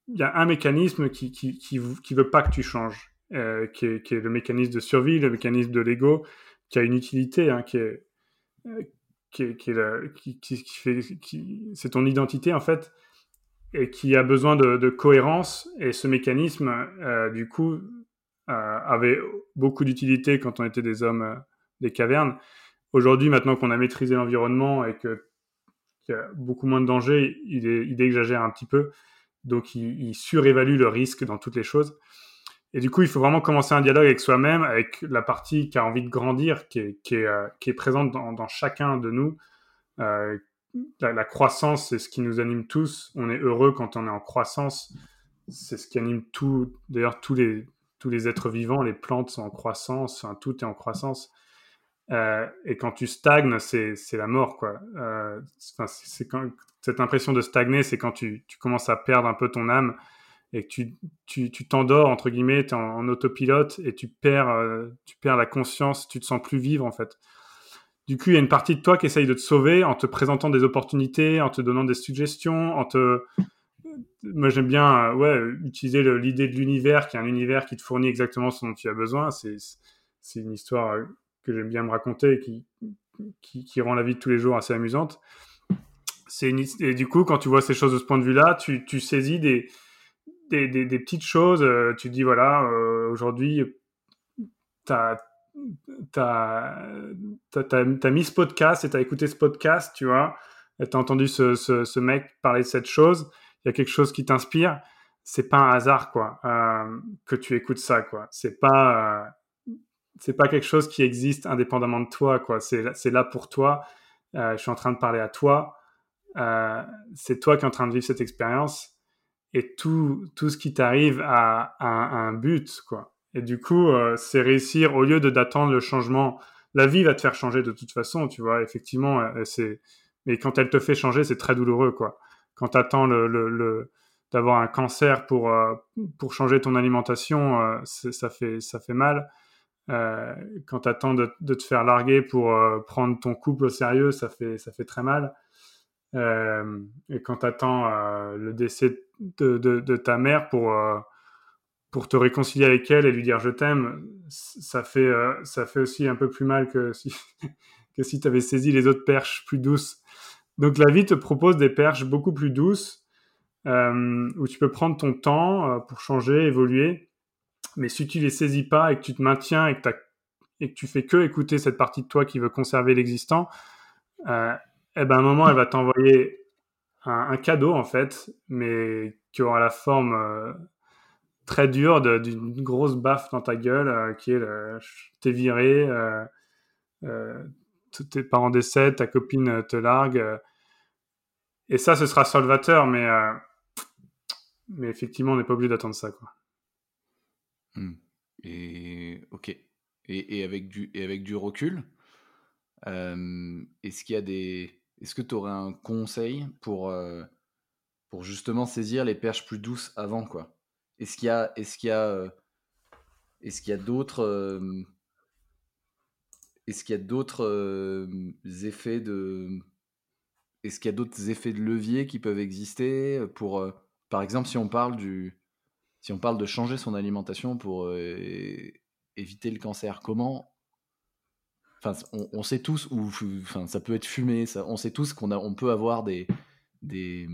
il y a un mécanisme qui qui, qui veut pas que tu changes, euh, qui, est, est, le mécanisme de survie, le mécanisme de l'ego, qui a une utilité, hein, qui est euh, qui, qui, qui, fait, qui, c'est ton identité en fait, et qui a besoin de, cohérence. Et ce mécanisme, euh, du coup, euh, avait beaucoup d'utilité quand on était des hommes euh, des cavernes. Aujourd'hui, maintenant qu'on a maîtrisé l'environnement et qu'il y a beaucoup moins de dangers, il, est, il exagère un petit peu. Donc, il, surévalue le risque dans toutes les choses. Et du coup, il faut vraiment commencer un dialogue avec soi-même, avec la partie qui a envie de grandir, qui est, euh, présente dans, chacun de nous. Euh, la, croissance, c'est ce qui nous anime tous. On est heureux quand on est en croissance. C'est ce qui anime tout, d'ailleurs, tous les, tous les êtres vivants, les plantes sont en croissance, tout est en croissance. Euh, et quand tu stagnes, c'est la mort, quoi. Cette impression de stagner, c'est quand tu, tu, commences à perdre un peu ton âme et que tu t'endors, tu, entre guillemets, tu es en, autopilote et tu perds, euh, tu perds la conscience, tu te sens plus vivre, en fait. Du coup, il y a une partie de toi qui essaye de te sauver en te présentant des opportunités, en te donnant des suggestions, en te, moi j'aime bien euh, ouais, utiliser l'idée de l'univers, qui est un univers qui te fournit exactement ce dont tu as besoin. C'est, une histoire euh, que j'aime bien me raconter et qui, qui, rend la vie de tous les jours assez amusante. C'est et du coup, quand tu vois ces choses de ce point de vue-là, tu, tu saisis des, des, des, petites choses. Euh, tu dis, voilà, euh, aujourd'hui, tu as, mis ce podcast et tu as écouté ce podcast, tu vois. Tu as entendu ce, ce, ce mec parler de cette chose il y a quelque chose qui t'inspire, c'est pas un hasard quoi euh, que tu écoutes ça quoi. C'est pas c'est pas quelque chose qui existe indépendamment de toi quoi. C'est là pour toi. Je suis en train de parler à toi. C'est toi qui es en train de vivre cette expérience et tout tout ce qui t'arrive a, un but quoi. Et du coup, euh, c'est réussir au lieu de d'attendre le changement. La vie va te faire changer de toute façon, tu vois. Effectivement, euh, c'est mais quand elle te fait changer, c'est très douloureux quoi quand tu attends le, le, d'avoir un cancer pour, euh, pour changer ton alimentation, euh, ça, fait, ça fait mal. Euh, quand tu attends de, de, te faire larguer pour prendre ton couple au sérieux, ça fait, ça fait très mal. Et quand tu attends le décès de, ta mère pour, pour te réconcilier avec elle et lui dire je t'aime, ça fait, ça fait aussi un peu plus mal que si, (laughs) que si tu avais saisi les autres perches plus douces. Donc la vie te propose des perches beaucoup plus douces euh, où tu peux prendre ton temps euh, pour changer, évoluer. Mais si tu les saisis pas et que tu te maintiens et que, et que tu fais que écouter cette partie de toi qui veut conserver l'existant, euh, eh ben à un moment elle va t'envoyer un, cadeau en fait, mais qui aura la forme euh, très dure d'une grosse baffe dans ta gueule, qui est t'es viré, tes parents décèdent, ta copine te largue. et ça, ce sera salvateur, mais mais effectivement, on n'est pas obligé d'attendre ça. Quoi. Mmh. Et ok. Et, avec du, et avec du recul, est-ce qu'il y a des. Est-ce que tu aurais un conseil pour, euh, pour justement saisir les perches plus douces avant quoi? Est-ce qu'il y a, euh, d'autres, effets de, est-ce qu'il y a d'autres effets de levier qui peuvent exister pour par exemple, si on parle de changer son alimentation pour euh, éviter le cancer, comment On, sait tous ça peut être fumé. Ça, on sait tous qu'on peut avoir des, des,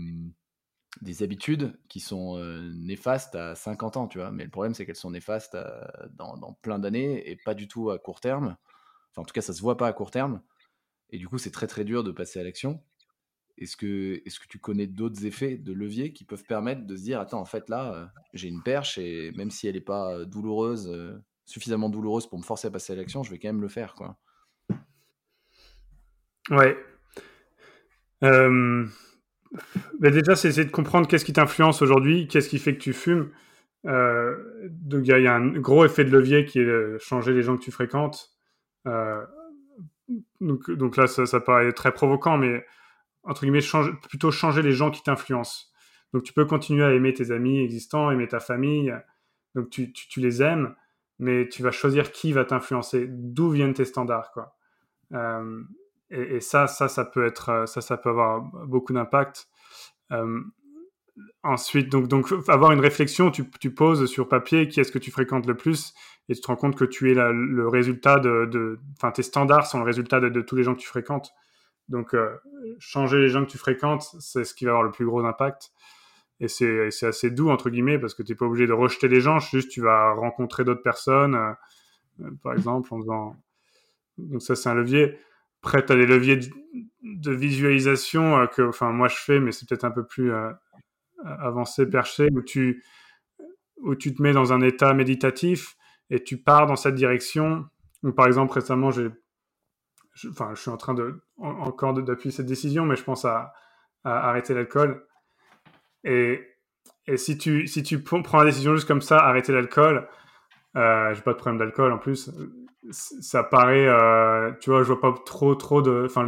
des habitudes qui sont euh, néfastes à 50 ans, tu vois. Mais le problème, c'est qu'elles sont néfastes dans, dans, plein d'années et pas du tout à court terme. Enfin, en tout cas, ça se voit pas à court terme. Et du coup, c'est très très dur de passer à l'action. Est-ce que, tu connais d'autres effets de levier qui peuvent permettre de se dire attends, en fait, là, euh, j'ai une perche et même si elle n'est pas euh, douloureuse, euh, suffisamment douloureuse pour me forcer à passer à l'action, je vais quand même le faire quoi. Ouais. déjà, c'est essayer de comprendre qu'est-ce qui t'influence aujourd'hui, qu'est-ce qui fait que tu fumes. donc, il y, a un gros effet de levier qui est changer les gens que tu fréquentes. donc, donc, là, ça, paraît très provoquant, mais entre guillemets, plutôt changer les gens qui t'influencent. Donc tu peux continuer à aimer tes amis existants, aimer ta famille, donc tu, les aimes, mais tu vas choisir qui va t'influencer, d'où viennent tes standards, quoi. Euh, et, ça, ça, ça peut être, ça, ça peut avoir beaucoup d'impact. Euh, ensuite, donc, donc avoir une réflexion, tu, tu poses sur papier qui est-ce que tu fréquentes le plus, et tu te rends compte que tu es le résultat de, enfin tes standards sont le résultat de, tous les gens que tu fréquentes. Donc, euh, changer les gens que tu fréquentes, c'est ce qui va avoir le plus gros impact. Et c'est assez doux, entre guillemets, parce que tu n'es pas obligé de rejeter les gens, juste tu vas rencontrer d'autres personnes, euh, euh, par exemple, en faisant. Donc, ça, c'est un levier. Après, tu as des leviers de, visualisation que enfin, moi je fais, mais c'est peut-être un peu plus avancé, perché, où tu, où tu te mets dans un état méditatif et tu pars dans cette direction. Par exemple, récemment, j'ai je, enfin, je suis en train de encore d'appuyer cette décision, mais je pense à, arrêter l'alcool. Et, et, si tu si tu prends la décision juste comme ça, arrêter l'alcool, euh, j'ai pas de problème d'alcool en plus. Ça paraît, euh, tu vois, je vois pas trop trop de, enfin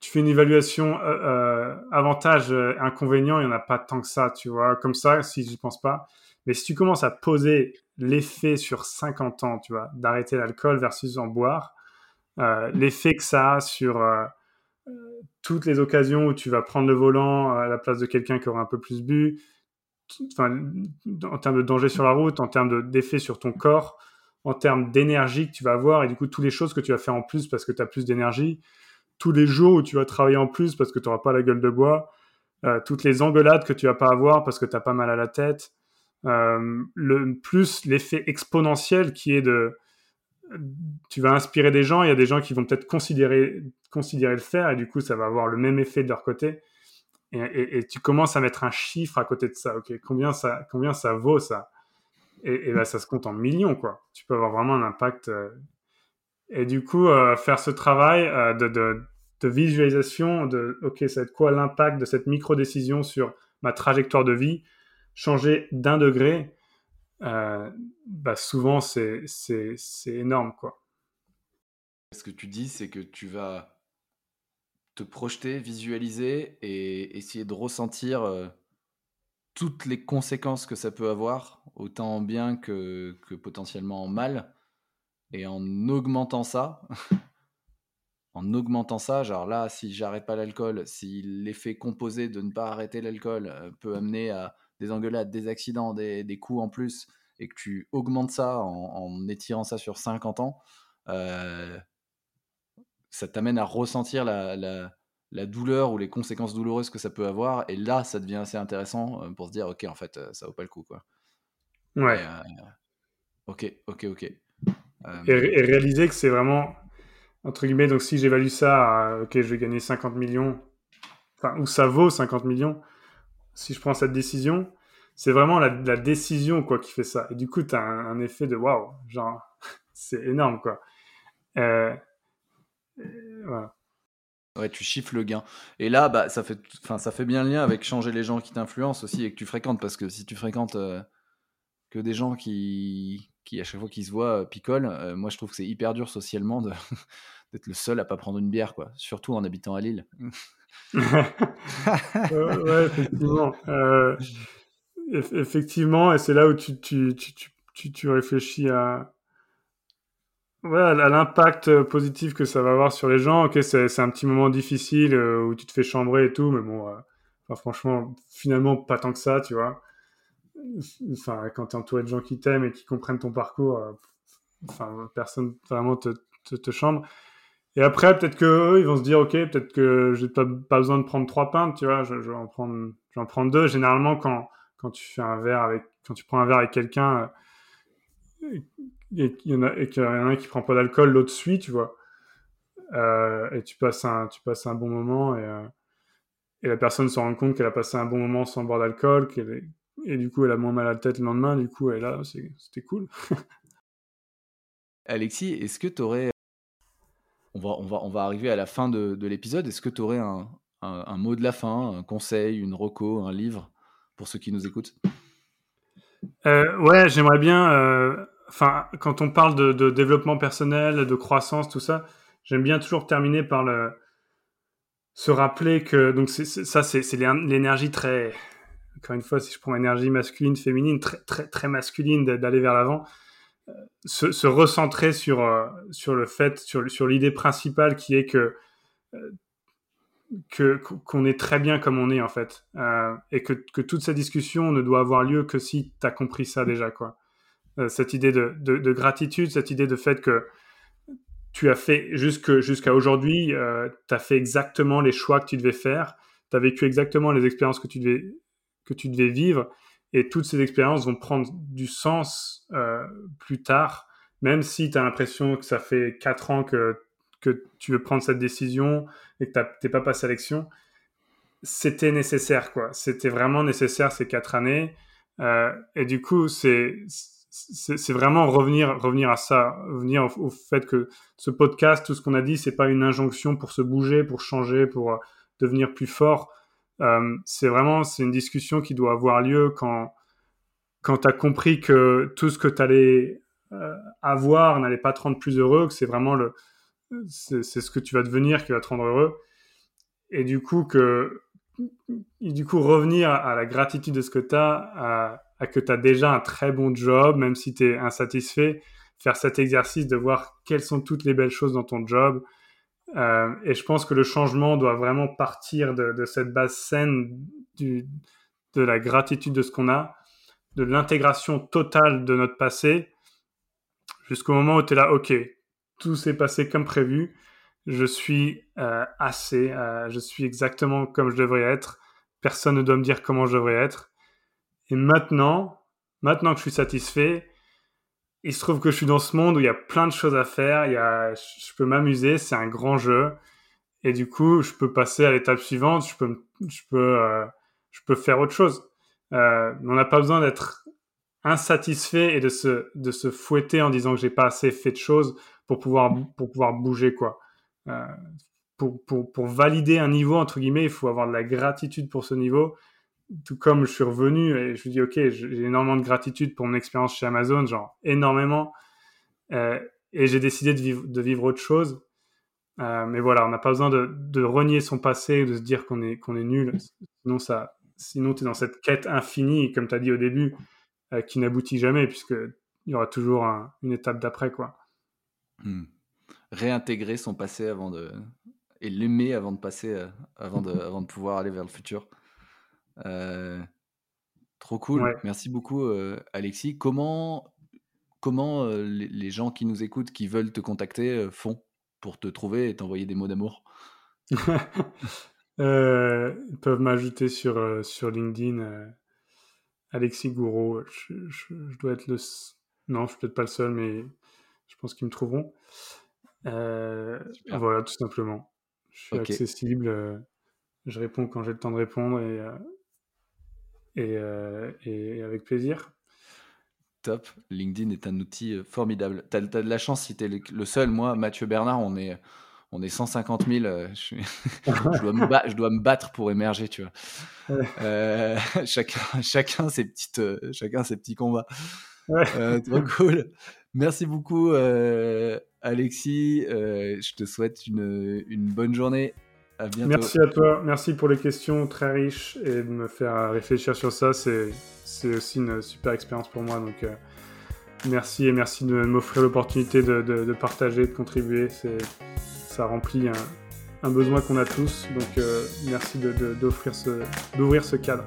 tu fais une évaluation euh, euh avantage inconvénient, il y en a pas tant que ça, tu vois, comme ça si je pense pas. Mais si tu commences à poser l'effet sur 50 ans, tu vois, d'arrêter l'alcool versus en boire, l'effet que ça a sur toutes les occasions où tu vas prendre le volant à la place de quelqu'un qui aura un peu plus bu, en termes de danger sur la route, en termes d'effet sur ton corps, en termes d'énergie que tu vas avoir et du coup, toutes les choses que tu vas faire en plus parce que tu as plus d'énergie, tous les jours où tu vas travailler en plus parce que tu n'auras pas la gueule de bois, euh, toutes les engueulades que tu vas pas avoir parce que tu n'as pas mal à la tête, le plus l'effet exponentiel qui est de tu vas inspirer des gens, il y a des gens qui vont peut-être considérer, considérer le faire, et du coup, ça va avoir le même effet de leur côté. Et, tu commences à mettre un chiffre à côté de ça. Ok, ça, combien ça vaut ça? Et, là, ça se compte en millions, quoi. Tu peux avoir vraiment un impact. Euh. et du coup, euh, faire ce travail euh, de, de, visualisation de, ok, ça va être quoi l'impact de cette micro-décision sur ma trajectoire de vie, changer d'un degré, bah souvent c'est énorme quoi. Ce que tu dis, c'est que tu vas te projeter, visualiser et essayer de ressentir toutes les conséquences que ça peut avoir, autant en bien que, potentiellement en mal. Et en augmentant ça, (laughs) en augmentant ça, genre là, si j'arrête pas l'alcool, si l'effet composé de ne pas arrêter l'alcool peut amener à des engueulades, des accidents, des, coups en plus, et que tu augmentes ça en, étirant ça sur 50 ans, ça t'amène à ressentir la, douleur ou les conséquences douloureuses que ça peut avoir. Et là, ça devient assez intéressant pour se dire, ok, en fait, ça vaut pas le coup. Quoi. Ouais. ok, ok, ok. Et, et, réaliser que c'est vraiment, entre guillemets, donc si j'évalue ça à, ok, je vais gagner 50 millions, enfin, ou ça vaut 50 millions, si je prends cette décision, c'est vraiment la, décision quoi qui fait ça. Et du coup, tu as un, effet de waouh, genre, (laughs) c'est énorme quoi. Euh, voilà. Ouais, tu chiffres le gain. Et là, bah, ça, fait, ça fait bien le lien avec changer les gens qui t'influencent aussi et que tu fréquentes. Parce que si tu fréquentes euh, que des gens qui, qui, à chaque fois qu'ils se voient, euh, picolent, moi je trouve que c'est hyper dur socialement (laughs) d'être le seul à pas prendre une bière, quoi. Surtout en habitant à Lille. (laughs) ouais, effectivement effectivement, et c'est là où tu, tu, tu, tu, réfléchis à, ouais, à l'impact positif que ça va avoir sur les gens. Ok, c'est un petit moment difficile euh, où tu te fais chambrer et tout, mais bon, euh, franchement, finalement, pas tant que ça, tu vois. Enfin, quand tu es entouré de gens qui t'aiment et qui comprennent ton parcours, euh, enfin, personne vraiment te, te, chambre. Et après, peut-être que ils vont se dire, ok, peut-être que j'ai pas, pas besoin de prendre trois pintes, tu vois, je, je vais en prendre, je vais en prendre deux. Généralement, quand quand tu fais un verre avec, quand tu prends un verre avec quelqu'un euh, et qu'il y en a, et qu'il y en a un qui prend pas d'alcool, l'autre suit, tu vois. Euh, et tu passes un, tu passes un bon moment et, euh, et la personne se rend compte qu'elle a passé un bon moment sans boire d'alcool, qu'elle et du coup elle a moins mal à la tête le lendemain, du coup elle là, c'était cool. (laughs) Alexis, est-ce que tu aurais, on va, on, va, on va arriver à la fin de, de l'épisode, est-ce que tu aurais un, un, un, mot de la fin, un conseil, une reco, un livre pour ceux qui nous écoutent? Euh, Ouais, j'aimerais bien. Euh, enfin, quand on parle de, développement personnel, de croissance, tout ça, j'aime bien toujours terminer par se rappeler que donc ça c'est l'énergie très encore une fois si je prends l'énergie masculine féminine très très très masculine d'aller vers l'avant euh, se, recentrer sur sur le fait sur sur l'idée principale qui est que que qu'on est très bien comme on est en fait euh, et que, que, toute cette discussion ne doit avoir lieu que si tu as compris ça déjà quoi. euh, cette idée de, de, gratitude cette idée de fait que tu as fait jusqu'à aujourd'hui euh, tu as fait exactement les choix que tu devais faire tu as vécu exactement les expériences que tu devais que tu devais vivre et toutes ces expériences vont prendre du sens plus tard même si tu as l'impression que ça fait quatre ans que que tu veux prendre cette décision et que tu n'es pas passé à c'était nécessaire, quoi. C'était vraiment nécessaire ces quatre années. Euh, et du coup, c'est c'est vraiment revenir revenir à ça, revenir au, fait que ce podcast, tout ce qu'on a dit, c'est pas une injonction pour se bouger, pour changer, pour euh, devenir plus fort. Euh, c'est vraiment c'est une discussion qui doit avoir lieu quand quand tu as compris que tout ce que tu allais avoir n'allait pas te rendre plus heureux, que c'est vraiment le c'est ce que tu vas devenir qui va te rendre heureux. Et du coup, que, du coup revenir à la gratitude de ce que tu as, que tu as déjà un très bon job, même si tu es insatisfait, faire cet exercice de voir quelles sont toutes les belles choses dans ton job. Euh, et je pense que le changement doit vraiment partir de, cette base saine de la gratitude de ce qu'on a, de l'intégration totale de notre passé, jusqu'au moment où tu es là, ok, tout s'est passé comme prévu. Je suis euh, assez, euh, je suis exactement comme je devrais être. Personne ne doit me dire comment je devrais être. Et maintenant, maintenant que je suis satisfait, il se trouve que je suis dans ce monde où il y a plein de choses à faire. Il y a, je peux m'amuser, c'est un grand jeu. Et du coup, je peux passer à l'étape suivante. Je peux, je peux, euh, je peux faire autre chose. on n'a pas besoin d'être insatisfait et de se, de se fouetter en disant que j'ai pas assez fait de choses pour pouvoir, pour pouvoir bouger, quoi. Euh, pour, pour, pour, valider un niveau, entre guillemets, il faut avoir de la gratitude pour ce niveau. Tout comme je suis revenu et je me dis, OK, j'ai énormément de gratitude pour mon expérience chez Amazon, genre énormément. Euh, et j'ai décidé de vivre, de vivre autre chose. Euh, mais voilà, on n'a pas besoin de, de, renier son passé, de se dire qu'on est, qu'on est nul. Sinon, ça, sinon tu es dans cette quête infinie, comme tu as dit au début, qui n'aboutit jamais, puisqu'il y aura toujours une étape d'après. quoi. Hmm. réintégrer son passé avant de et l'aimer avant de passer, avant de, (laughs) avant de pouvoir aller vers le futur. Trop cool. Merci beaucoup, Alexis. Comment, comment les, gens qui nous écoutent, qui veulent te contacter, font pour te trouver et t'envoyer des mots d'amour? (laughs) Ils peuvent m'ajouter sur, sur LinkedIn. Alexis Gouraud, je, dois être le. Non, je suis peut-être pas le seul, mais je pense qu'ils me trouveront. voilà, tout simplement. Je suis accessible. Euh, je réponds quand j'ai le temps de répondre et, euh, euh, et, avec plaisir. Top. LinkedIn est un outil formidable. Tu as, de la chance si tu es le seul. Moi, Mathieu Bernard, on est, on est 150 000. (laughs) Je, dois me je, dois me battre pour émerger, tu vois. (laughs) chacun, chacun, ses petites, chacun ses petits combats. trop cool. Merci beaucoup, Alexis, euh, je te souhaite une, une, bonne journée. Merci à toi. Merci pour les questions très riches et de me faire réfléchir sur ça. C'est, aussi une super expérience pour moi. Donc, euh, merci et merci de m'offrir l'opportunité de, partager, de contribuer. Ça remplit un, besoin qu'on a tous. Donc, euh, merci d'offrir d'ouvrir ce cadre.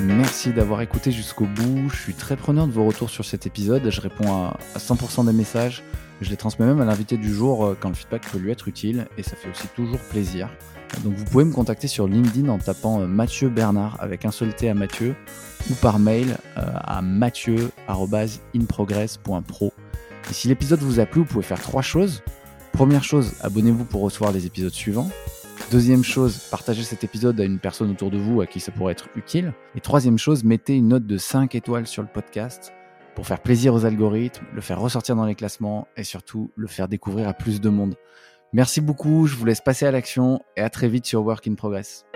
Merci d'avoir écouté jusqu'au bout. Je suis très preneur de vos retours sur cet épisode. Je réponds à 100% des messages. Je les transmets même à l'invité du jour euh, quand le feedback peut lui être utile et ça fait aussi toujours plaisir. Donc vous pouvez me contacter sur LinkedIn en tapant euh, Mathieu Bernard avec un seul T à Mathieu ou par mail euh, à mathieu.inprogress.pro. Et si l'épisode vous a plu, vous pouvez faire trois choses. Première chose, abonnez-vous pour recevoir les épisodes suivants. Deuxième chose, partagez cet épisode à une personne autour de vous à qui ça pourrait être utile. Et troisième chose, mettez une note de 5 étoiles sur le podcast pour faire plaisir aux algorithmes, le faire ressortir dans les classements et surtout le faire découvrir à plus de monde. Merci beaucoup, je vous laisse passer à l'action et à très vite sur Work in Progress.